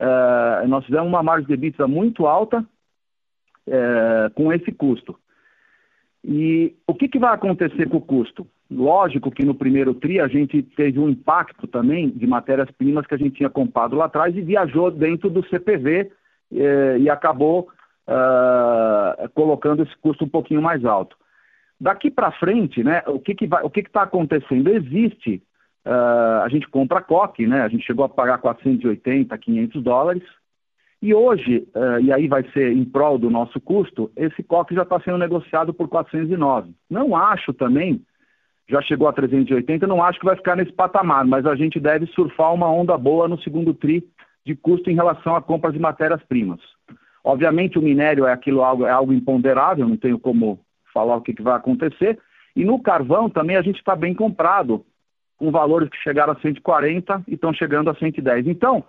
Speaker 6: uh, nós fizemos uma margem de EBITDA muito alta com esse custo. E o que, que vai acontecer com o custo? Lógico que no primeiro TRI a gente teve um impacto também de matérias-primas que a gente tinha comprado lá atrás e viajou dentro do CPV eh, e acabou uh, colocando esse custo um pouquinho mais alto. Daqui para frente, né, o que que o que está acontecendo? Existe, uh, a gente compra coque, né, a gente chegou a pagar 480, 500 dólares, e hoje, uh, e aí vai ser em prol do nosso custo, esse coque já está sendo negociado por 409. Não acho também já chegou a 380, não acho que vai ficar nesse patamar, mas a gente deve surfar uma onda boa no segundo tri de custo em relação a compras de matérias-primas. Obviamente o minério é aquilo algo, é algo imponderável, não tenho como falar o que, que vai acontecer. E no carvão também a gente está bem comprado com valores que chegaram a 140 e estão chegando a 110. Então,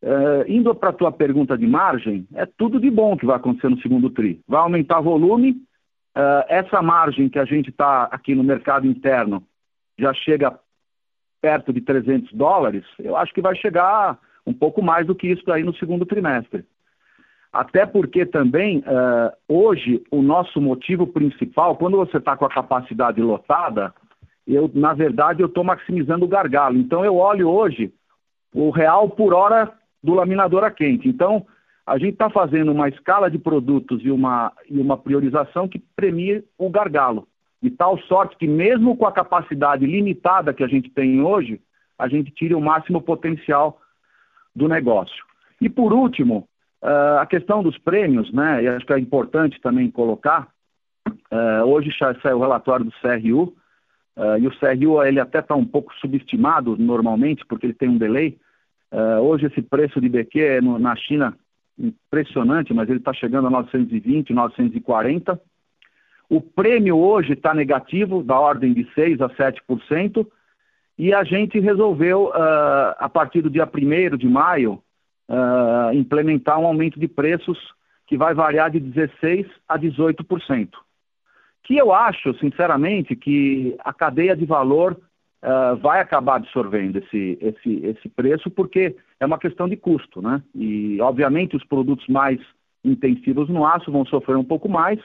Speaker 6: Uh, indo para a tua pergunta de margem, é tudo de bom que vai acontecer no segundo TRI. Vai aumentar volume, uh, essa margem que a gente está aqui no mercado interno já chega perto de 300 dólares, eu acho que vai chegar um pouco mais do que isso aí no segundo trimestre. Até porque também, uh, hoje, o nosso motivo principal, quando você está com a capacidade lotada, eu, na verdade, eu estou maximizando o gargalo. Então, eu olho hoje o real por hora do laminador a quente. Então, a gente está fazendo uma escala de produtos e uma, e uma priorização que premie o gargalo. De tal sorte que, mesmo com a capacidade limitada que a gente tem hoje, a gente tire o máximo potencial do negócio. E, por último, uh, a questão dos prêmios, né? E acho que é importante também colocar. Uh, hoje já saiu o relatório do CRU, uh, eh, e o CRU ele até está um pouco subestimado normalmente, porque ele tem um delay, Uh, hoje esse preço de BQ é no, na China impressionante, mas ele está chegando a 920, 940. O prêmio hoje está negativo, da ordem de 6% a 7%, e a gente resolveu, uh, a partir do dia 1 de maio, uh, implementar um aumento de preços que vai variar de 16% a 18%. Que eu acho, sinceramente, que a cadeia de valor uh, vai acabar absorvendo esse, esse, esse preço, porque é uma questão de custo, né? E, obviamente, os produtos mais intensivos no aço vão sofrer um pouco mais,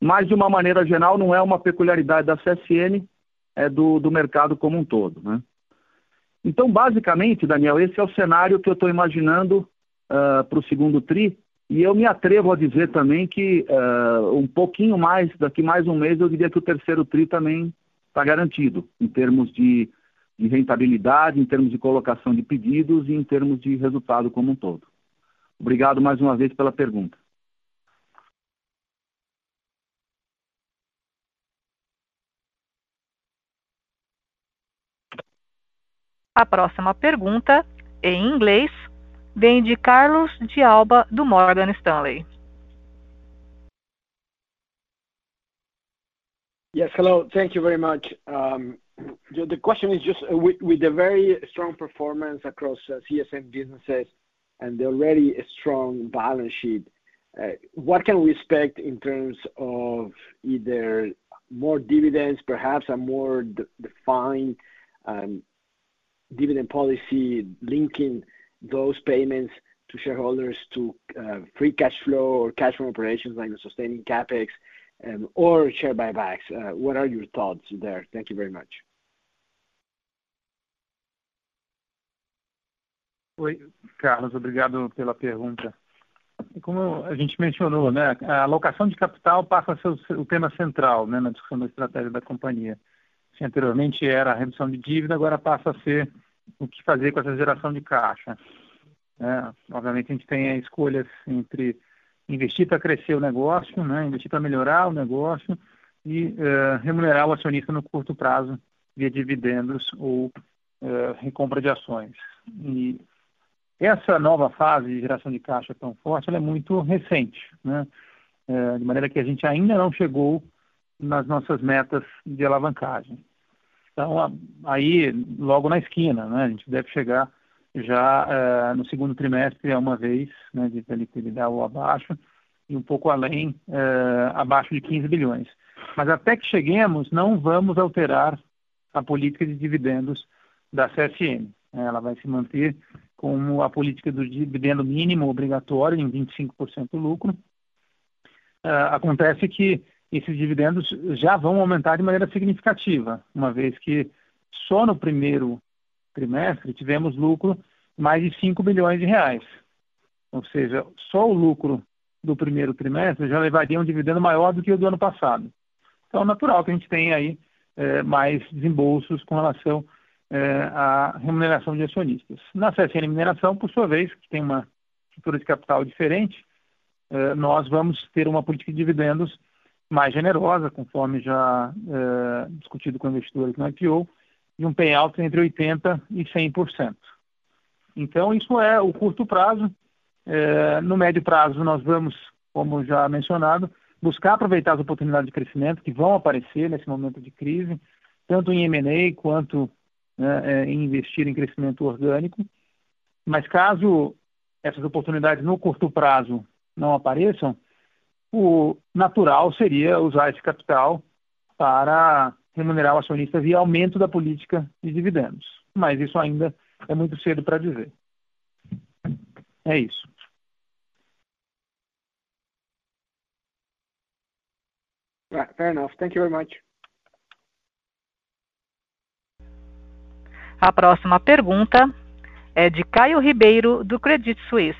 Speaker 6: mas, de uma maneira geral, não é uma peculiaridade da CSN, é do, do mercado como um todo, né? Então, basicamente, Daniel, esse é o cenário que eu estou imaginando uh, para o segundo TRI, e eu me atrevo a dizer também que uh, um pouquinho mais, daqui mais um mês, eu diria que o terceiro TRI também está garantido em termos de, de rentabilidade, em termos de colocação de pedidos e em termos de resultado como um todo. Obrigado mais uma vez pela pergunta.
Speaker 1: A próxima pergunta, em inglês, vem de Carlos de Alba, do Morgan Stanley.
Speaker 9: Yes, hello. Thank you very much. The question is just uh, with the very strong performance across uh, CSM businesses and the already strong balance sheet, uh, what can we expect in terms of either more dividends, perhaps a more defined um, dividend policy linking those payments to shareholders to free cash flow or cash from operations like the sustaining CapEx, um, or share buybacks? What are your thoughts there? Thank you very much.
Speaker 2: Oi, Carlos, obrigado pela pergunta. Como a gente mencionou, né, a alocação de capital passa a ser o tema central né, na discussão da estratégia da companhia. Se anteriormente era a redução de dívida, agora passa a ser o que fazer com essa geração de caixa. É, obviamente, a gente tem escolhas entre investir para crescer o negócio, né, investir para melhorar o negócio e uh, remunerar o acionista no curto prazo via dividendos ou uh, recompra de ações. E essa nova fase de geração de caixa tão forte, é muito recente, né? Uh, de maneira que a gente ainda não chegou nas nossas metas de alavancagem. Então, aí, logo na esquina, né? A gente deve chegar já uh, no segundo trimestre, uma vez, né, de liquididade ou abaixo, e um pouco além, uh, abaixo de 15 bilhões. Mas até que cheguemos, não vamos alterar a política de dividendos da CSN. Ela vai se manter como a política do dividendo mínimo obrigatório em 25% do lucro. Uh, acontece que esses dividendos já vão aumentar de maneira significativa, uma vez que só no primeiro trimestre, tivemos lucro mais de 5 bilhões de reais. Ou seja, só o lucro do primeiro trimestre já levaria um dividendo maior do que o do ano passado. Então, é natural que a gente tenha aí é, mais desembolsos com relação é, à remuneração de acionistas. Na CSN Mineração, por sua vez, que tem uma estrutura de capital diferente, é, nós vamos ter uma política de dividendos mais generosa, conforme já é, discutido com investidores no IPO, e um payout entre 80% e 100%. Então, isso é o curto prazo. No médio prazo, nós vamos, como já mencionado, buscar aproveitar as oportunidades de crescimento que vão aparecer nesse momento de crise, tanto em M&A quanto né, em investir em crescimento orgânico, mas caso essas oportunidades no curto prazo não apareçam, o natural seria usar esse capital para remunerar o acionista via aumento da política de dividendos. Mas isso ainda é muito cedo para dizer. É isso.
Speaker 9: Right, fair enough. Thank you very much.
Speaker 1: A próxima pergunta é de Caio Ribeiro, do Credit Suisse.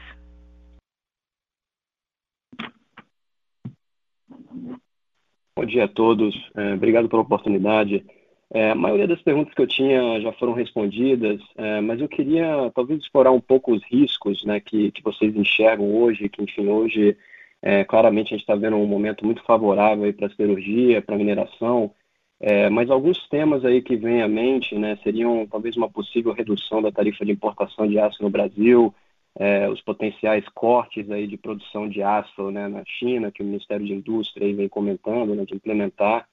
Speaker 10: Bom dia a todos. É, obrigado pela oportunidade. É, a maioria das perguntas que eu tinha já foram respondidas, é, mas eu queria talvez explorar um pouco os riscos né, que, que vocês enxergam hoje, que enfim, hoje é, claramente a gente está vendo um momento muito favorável para a cirurgia, para a mineração, é, mas alguns temas aí que vêm à mente né, seriam talvez uma possível redução da tarifa de importação de aço no Brasil, é, os potenciais cortes aí de produção de aço né, na China, que o Ministério de Indústria vem comentando, né, de implementar,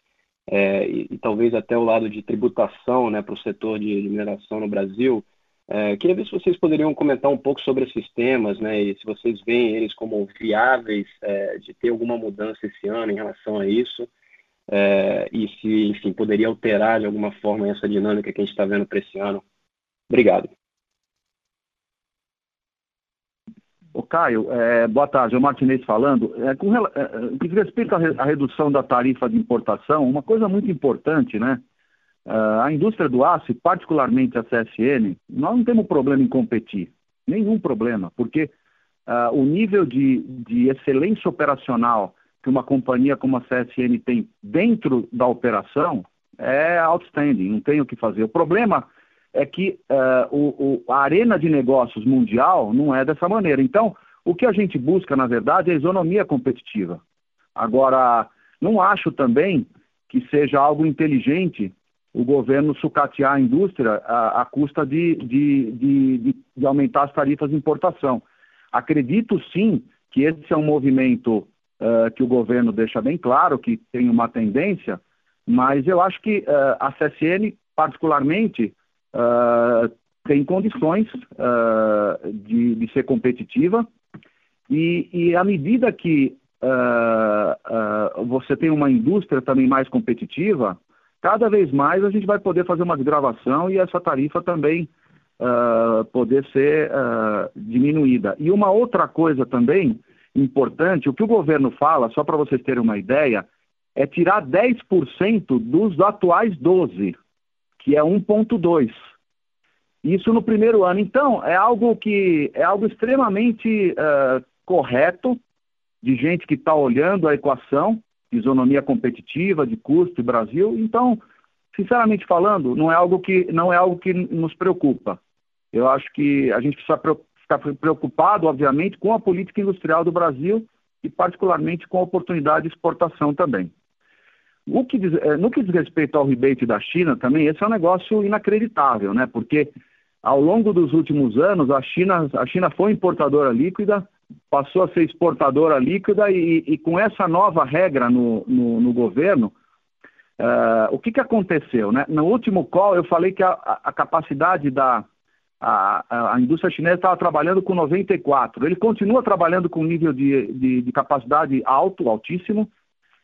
Speaker 10: é, e, e, talvez até o lado de tributação né, para o setor de, de, mineração no Brasil. É, queria ver se vocês poderiam comentar um pouco sobre esses temas, né, e se vocês veem eles como viáveis é, de ter alguma mudança esse ano em relação a isso, é, e se, enfim, poderia alterar de alguma forma essa dinâmica que a gente está vendo para esse ano. Obrigado.
Speaker 6: Ô Caio, é, boa tarde, é o Martinez falando. É, com é, é diz respeito à, à, redução da tarifa de importação, uma coisa muito importante, né? Uh, a indústria do aço, particularmente a CSN, nós não temos problema em competir, nenhum problema, porque uh, o nível de, de excelência operacional que uma companhia como a CSN tem dentro da operação é outstanding, não tem o que fazer. O problema é que uh, o, o, a arena de negócios mundial não é dessa maneira. Então, o que a gente busca, na verdade, é isonomia competitiva. Agora, não acho também que seja algo inteligente o governo sucatear a indústria à, à custa de, de, de, de, aumentar as tarifas de importação. Acredito sim que esse é um movimento uh, que o governo deixa bem claro que tem uma tendência, mas eu acho que uh, a CSN, particularmente, uh, tem condições de, de, ser competitiva e, e à medida que você tem uma indústria também mais competitiva, cada vez mais a gente vai poder fazer uma gravação e essa tarifa também uh, poder ser uh, diminuída. E uma outra coisa também importante, o que o governo fala, só para vocês terem uma ideia, é tirar 10% dos atuais 12, que é 1.2. Isso no primeiro ano. Então, é algo que é algo extremamente uh, correto de gente que está olhando a equação, isonomia competitiva, de custo Brasil. Então, sinceramente falando, não é algo que não é algo que nos preocupa. Eu acho que a gente precisa ficar preocupado, obviamente, com a política industrial do Brasil e, particularmente, com a oportunidade de exportação também. Que diz, eh, no que diz respeito ao rebate da China, também, esse é um negócio inacreditável, né? Porque ao longo dos últimos anos, a China, a China foi importadora líquida, passou a ser exportadora líquida e, e com essa nova regra no, no, no governo, uh, o que, que aconteceu? Né? No último call, eu falei que a, a capacidade da, a, a indústria chinesa estava trabalhando com 94. Ele continua trabalhando com nível de, de, de capacidade alto, altíssimo.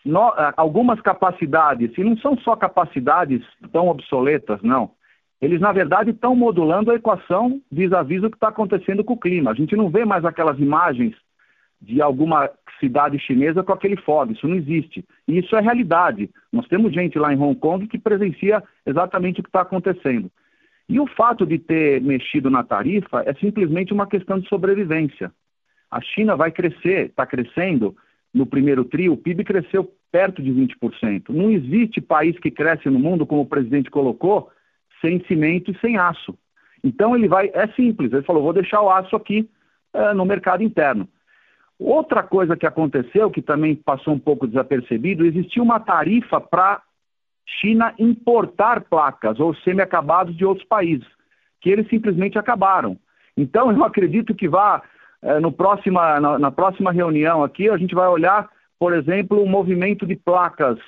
Speaker 6: No, algumas capacidades, e não são só capacidades tão obsoletas, não. Eles, na verdade, estão modulando a equação vis-à-vis -vis do que está acontecendo com o clima. A gente não vê mais aquelas imagens de alguma cidade chinesa com aquele fog. Isso não existe. E isso é realidade. Nós temos gente lá em Hong Kong que presencia exatamente o que está acontecendo. E o fato de ter mexido na tarifa é simplesmente uma questão de sobrevivência. A China vai crescer, está crescendo. No primeiro trio, o PIB cresceu perto de 20%. Não existe país que cresce no mundo, como o presidente colocou, sem cimento e sem aço. Então ele vai, é simples, ele falou, vou deixar o aço aqui é, no mercado interno. Outra coisa que aconteceu, que também passou um pouco desapercebido, existia uma tarifa para China importar placas ou semi-acabados de outros países, que eles simplesmente acabaram. Então, eu acredito que vá, é, no próxima, na, na, próxima reunião aqui, a gente vai olhar, por exemplo, o movimento de placas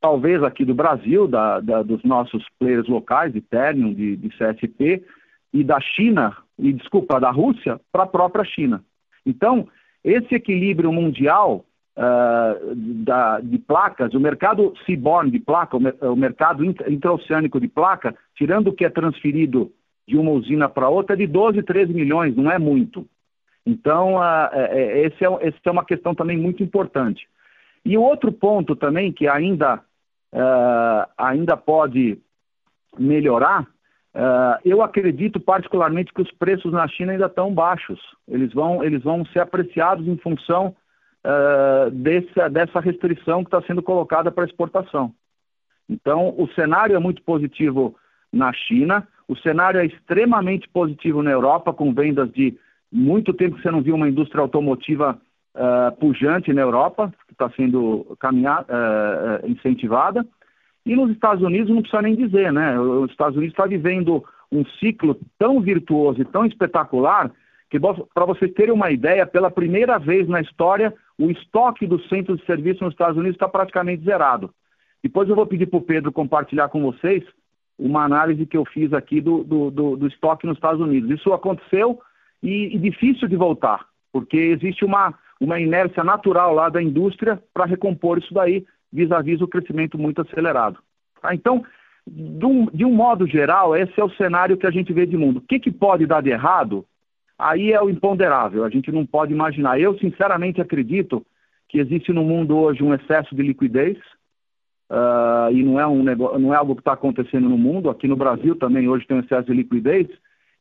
Speaker 6: talvez aqui do Brasil, da, da, dos nossos players locais, de Ternium, de, de CSP, e da China, e desculpa, da Rússia, para a própria China. Então, esse equilíbrio mundial uh, da, de placas, o mercado seaborne de placa, o, o mercado intraoceânico de placa, tirando o que é transferido de uma usina para outra, é de 12, 13 milhões, não é muito. Então, uh, é, esse é, essa é uma questão também muito importante. E o outro ponto também que ainda, uh, ainda pode melhorar, uh, eu acredito particularmente que os preços na China ainda estão baixos. Eles vão, eles vão ser apreciados em função uh, dessa, dessa restrição que está sendo colocada para exportação. Então, o cenário é muito positivo na China, o cenário é extremamente positivo na Europa, com vendas de muito tempo que você não viu uma indústria automotiva uh, pujante na Europa, que está sendo uh, incentivada. E nos Estados Unidos não precisa nem dizer, né? Os Estados Unidos está vivendo um ciclo tão virtuoso e tão espetacular que, para vocês terem uma ideia, pela primeira vez na história, o estoque dos centros de serviço nos Estados Unidos está praticamente zerado. Depois eu vou pedir para o Pedro compartilhar com vocês uma análise que eu fiz aqui do, do, do, do estoque nos Estados Unidos. Isso aconteceu e, e difícil de voltar, porque existe uma, uma inércia natural lá da indústria para recompor isso daí, vis-à-vis -vis o crescimento muito acelerado. Tá? Então, de um, de um, modo geral, esse é o cenário que a gente vê de mundo. O que, que pode dar de errado? Aí é o imponderável, a gente não pode imaginar. Eu, sinceramente, acredito que existe no mundo hoje um excesso de liquidez, uh, e não é, um negócio, não é algo que está acontecendo no mundo, aqui no Brasil também hoje tem um excesso de liquidez,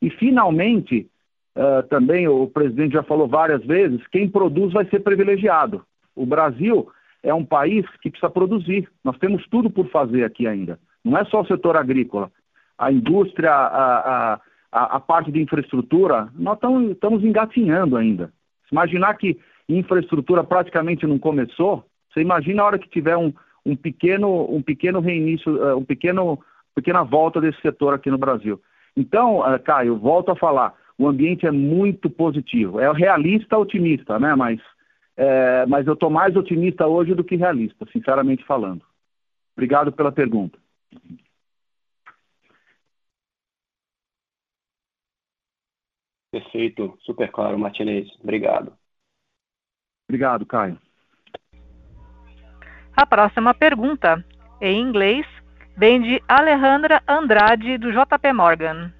Speaker 6: e finalmente uh, também o presidente já falou várias vezes, quem produz vai ser privilegiado. O Brasil é um país que precisa produzir. Nós temos tudo por fazer aqui ainda. Não é só o setor agrícola. A indústria, a, a, a, a parte de infraestrutura, nós tamo, estamos engatinhando ainda. Se imaginar que infraestrutura praticamente não começou, você imagina a hora que tiver um, um pequeno, um pequeno reinício, uh, um pequeno, pequena volta desse setor aqui no Brasil. Então, uh, Caio, volto a falar, o ambiente é muito positivo. É realista otimista, né? Mas, é, mas eu estou mais otimista hoje do que realista, sinceramente falando. Obrigado pela pergunta.
Speaker 10: Perfeito, super claro, Martinez. Obrigado.
Speaker 6: Obrigado, Caio.
Speaker 1: A próxima pergunta, em inglês, vem de Alejandra Andrade, do JP Morgan.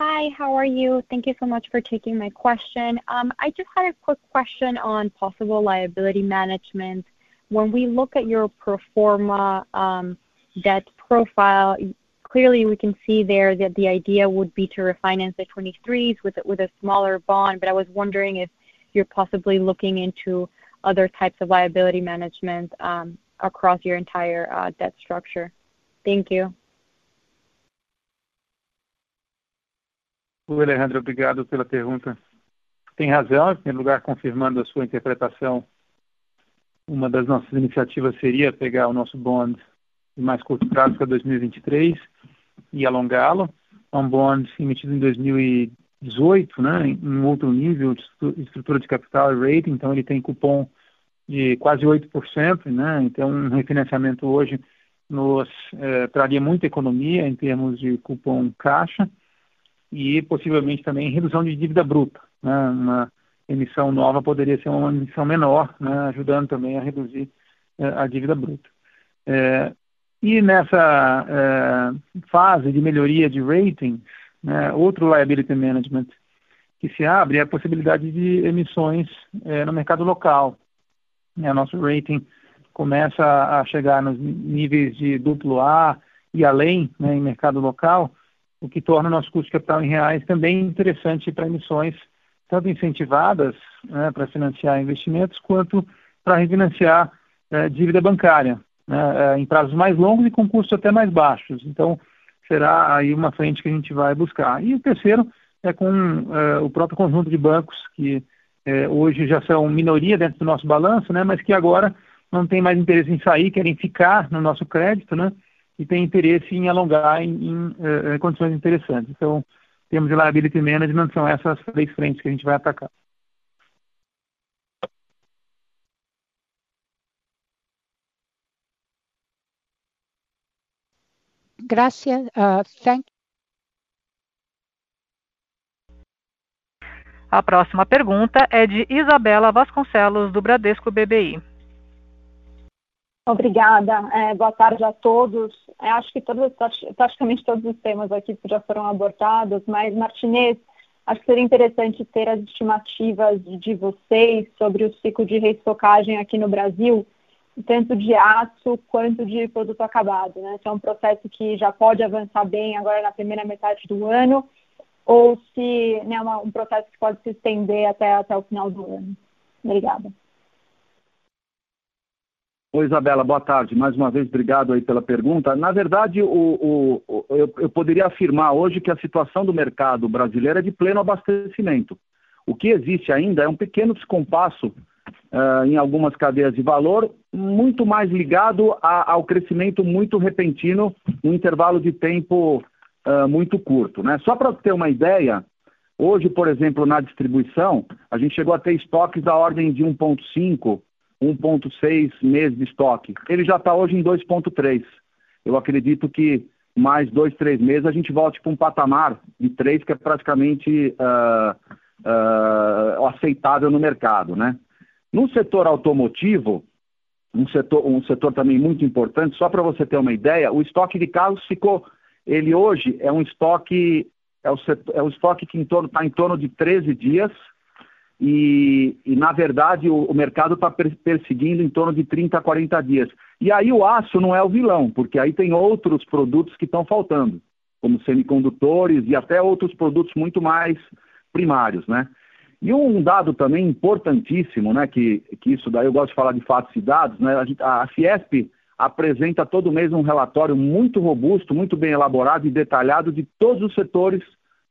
Speaker 11: Hi, how are you? Thank you so much for taking my question. Um, I just had a quick question on possible liability management. When we look at your pro forma um, debt profile, clearly we can see there that the idea would be to refinance the 23s with with a smaller bond. But I was wondering if you're possibly looking into other types of liability management um, across your entire uh, debt structure. Thank you.
Speaker 2: Oi, Alejandro, obrigado pela pergunta. Tem razão, em primeiro lugar, confirmando a sua interpretação, uma das nossas iniciativas seria pegar o nosso bond de mais curto prazo para 2023 e alongá-lo. É um bond emitido em 2018, né, em um outro nível de estrutura de capital e rating, então ele tem cupom de quase 8%, né, então um refinanciamento hoje nos eh, traria muita economia em termos de cupom caixa e possivelmente também redução de dívida bruta. Né? Uma emissão nova poderia ser uma emissão menor, né? ajudando também a reduzir eh, a dívida bruta. É, e nessa é, fase de melhoria de ratings, né, outro liability management que se abre é a possibilidade de emissões é, no mercado local. É, nosso rating começa a chegar nos níveis de duplo A e além né, em mercado local, o que torna o nosso custo de capital em reais também interessante para emissões tanto incentivadas né, para financiar investimentos, quanto para refinanciar é, dívida bancária, né, é, em prazos mais longos e com custos até mais baixos. Então, será aí uma frente que a gente vai buscar. E o terceiro é com é, o próprio conjunto de bancos, que é, hoje já são minoria dentro do nosso balanço, né, mas que agora não tem mais interesse em sair, querem ficar no nosso crédito, né, e tem interesse em alongar em, em, em condições interessantes. Então, temos de liability management, são essas três frentes que a gente vai atacar.
Speaker 12: Gracias. Uh, thank
Speaker 1: A próxima pergunta é de Isabela Vasconcelos, do Bradesco BBI.
Speaker 13: Obrigada. É, boa tarde a todos. É, acho que todos, praticamente todos os temas aqui já foram abordados, mas, Martinez, acho que seria interessante ter as estimativas de, de vocês sobre o ciclo de restocagem aqui no Brasil, tanto de aço quanto de produto acabado. Né? Se é um processo que já pode avançar bem agora na primeira metade do ano ou se né, uma, um processo que pode se estender até, até o final do ano. Obrigada.
Speaker 6: Oi, Isabela, boa tarde. Mais uma vez, obrigado aí pela pergunta. Na verdade, o, o, eu, eu, poderia afirmar hoje que a situação do mercado brasileiro é de pleno abastecimento. O que existe ainda é um pequeno descompasso uh, em algumas cadeias de valor, muito mais ligado a, ao crescimento muito repentino, num intervalo de tempo uh, muito curto. Né? Só para ter uma ideia, hoje, por exemplo, na distribuição, a gente chegou a ter estoques da ordem de 1,5, 1,6 meses de estoque. Ele já está hoje em 2,3. Eu acredito que mais dois, três meses a gente volte para um patamar de três que é praticamente uh, uh, aceitável no mercado, né? No setor automotivo, um setor, um setor também muito importante, só para você ter uma ideia, o estoque de carros ficou ele hoje é um estoque, é o, setor, é o estoque que está em torno de 13 dias, e, e na verdade o, o mercado está perseguindo em torno de 30 a 40 dias. E aí o aço não é o vilão, porque aí tem outros produtos que estão faltando, como semicondutores e até outros produtos muito mais primários, né? E um dado também importantíssimo, né, que, que isso daí eu gosto de falar de fatos e dados, né, a, a Fiesp apresenta todo mês um relatório muito robusto, muito bem elaborado e detalhado de todos os setores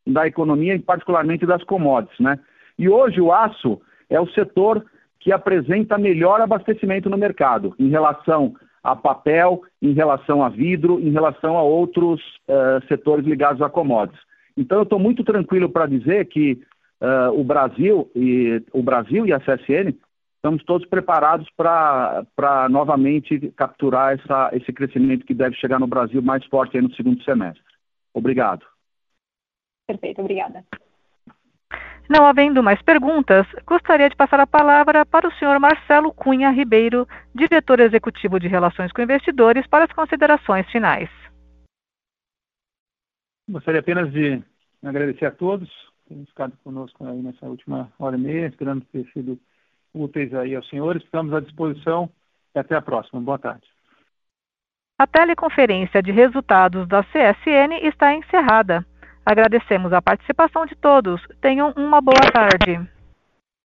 Speaker 6: da economia, e particularmente das commodities. Né? E hoje o aço é o setor que apresenta melhor abastecimento no mercado, em relação a papel, em relação a vidro, em relação a outros uh, setores ligados a commodities. Então eu estou muito tranquilo para dizer que uh, o Brasil e o Brasil e a CSN estamos todos preparados para novamente capturar essa, esse crescimento que deve chegar no Brasil mais forte aí no segundo semestre. Obrigado.
Speaker 13: Perfeito, obrigada.
Speaker 1: Não havendo mais perguntas, gostaria de passar a palavra para o senhor Marcelo Cunha Ribeiro, diretor executivo de Relações com Investidores, para as considerações finais.
Speaker 2: Gostaria apenas de agradecer a todos terem ficado conosco aí nessa última hora e meia, esperando ter sido úteis aí aos senhores. Estamos à disposição e até a próxima. Boa tarde.
Speaker 1: A teleconferência de resultados da CSN está encerrada. Agradecemos a participação de todos. Tenham uma boa tarde.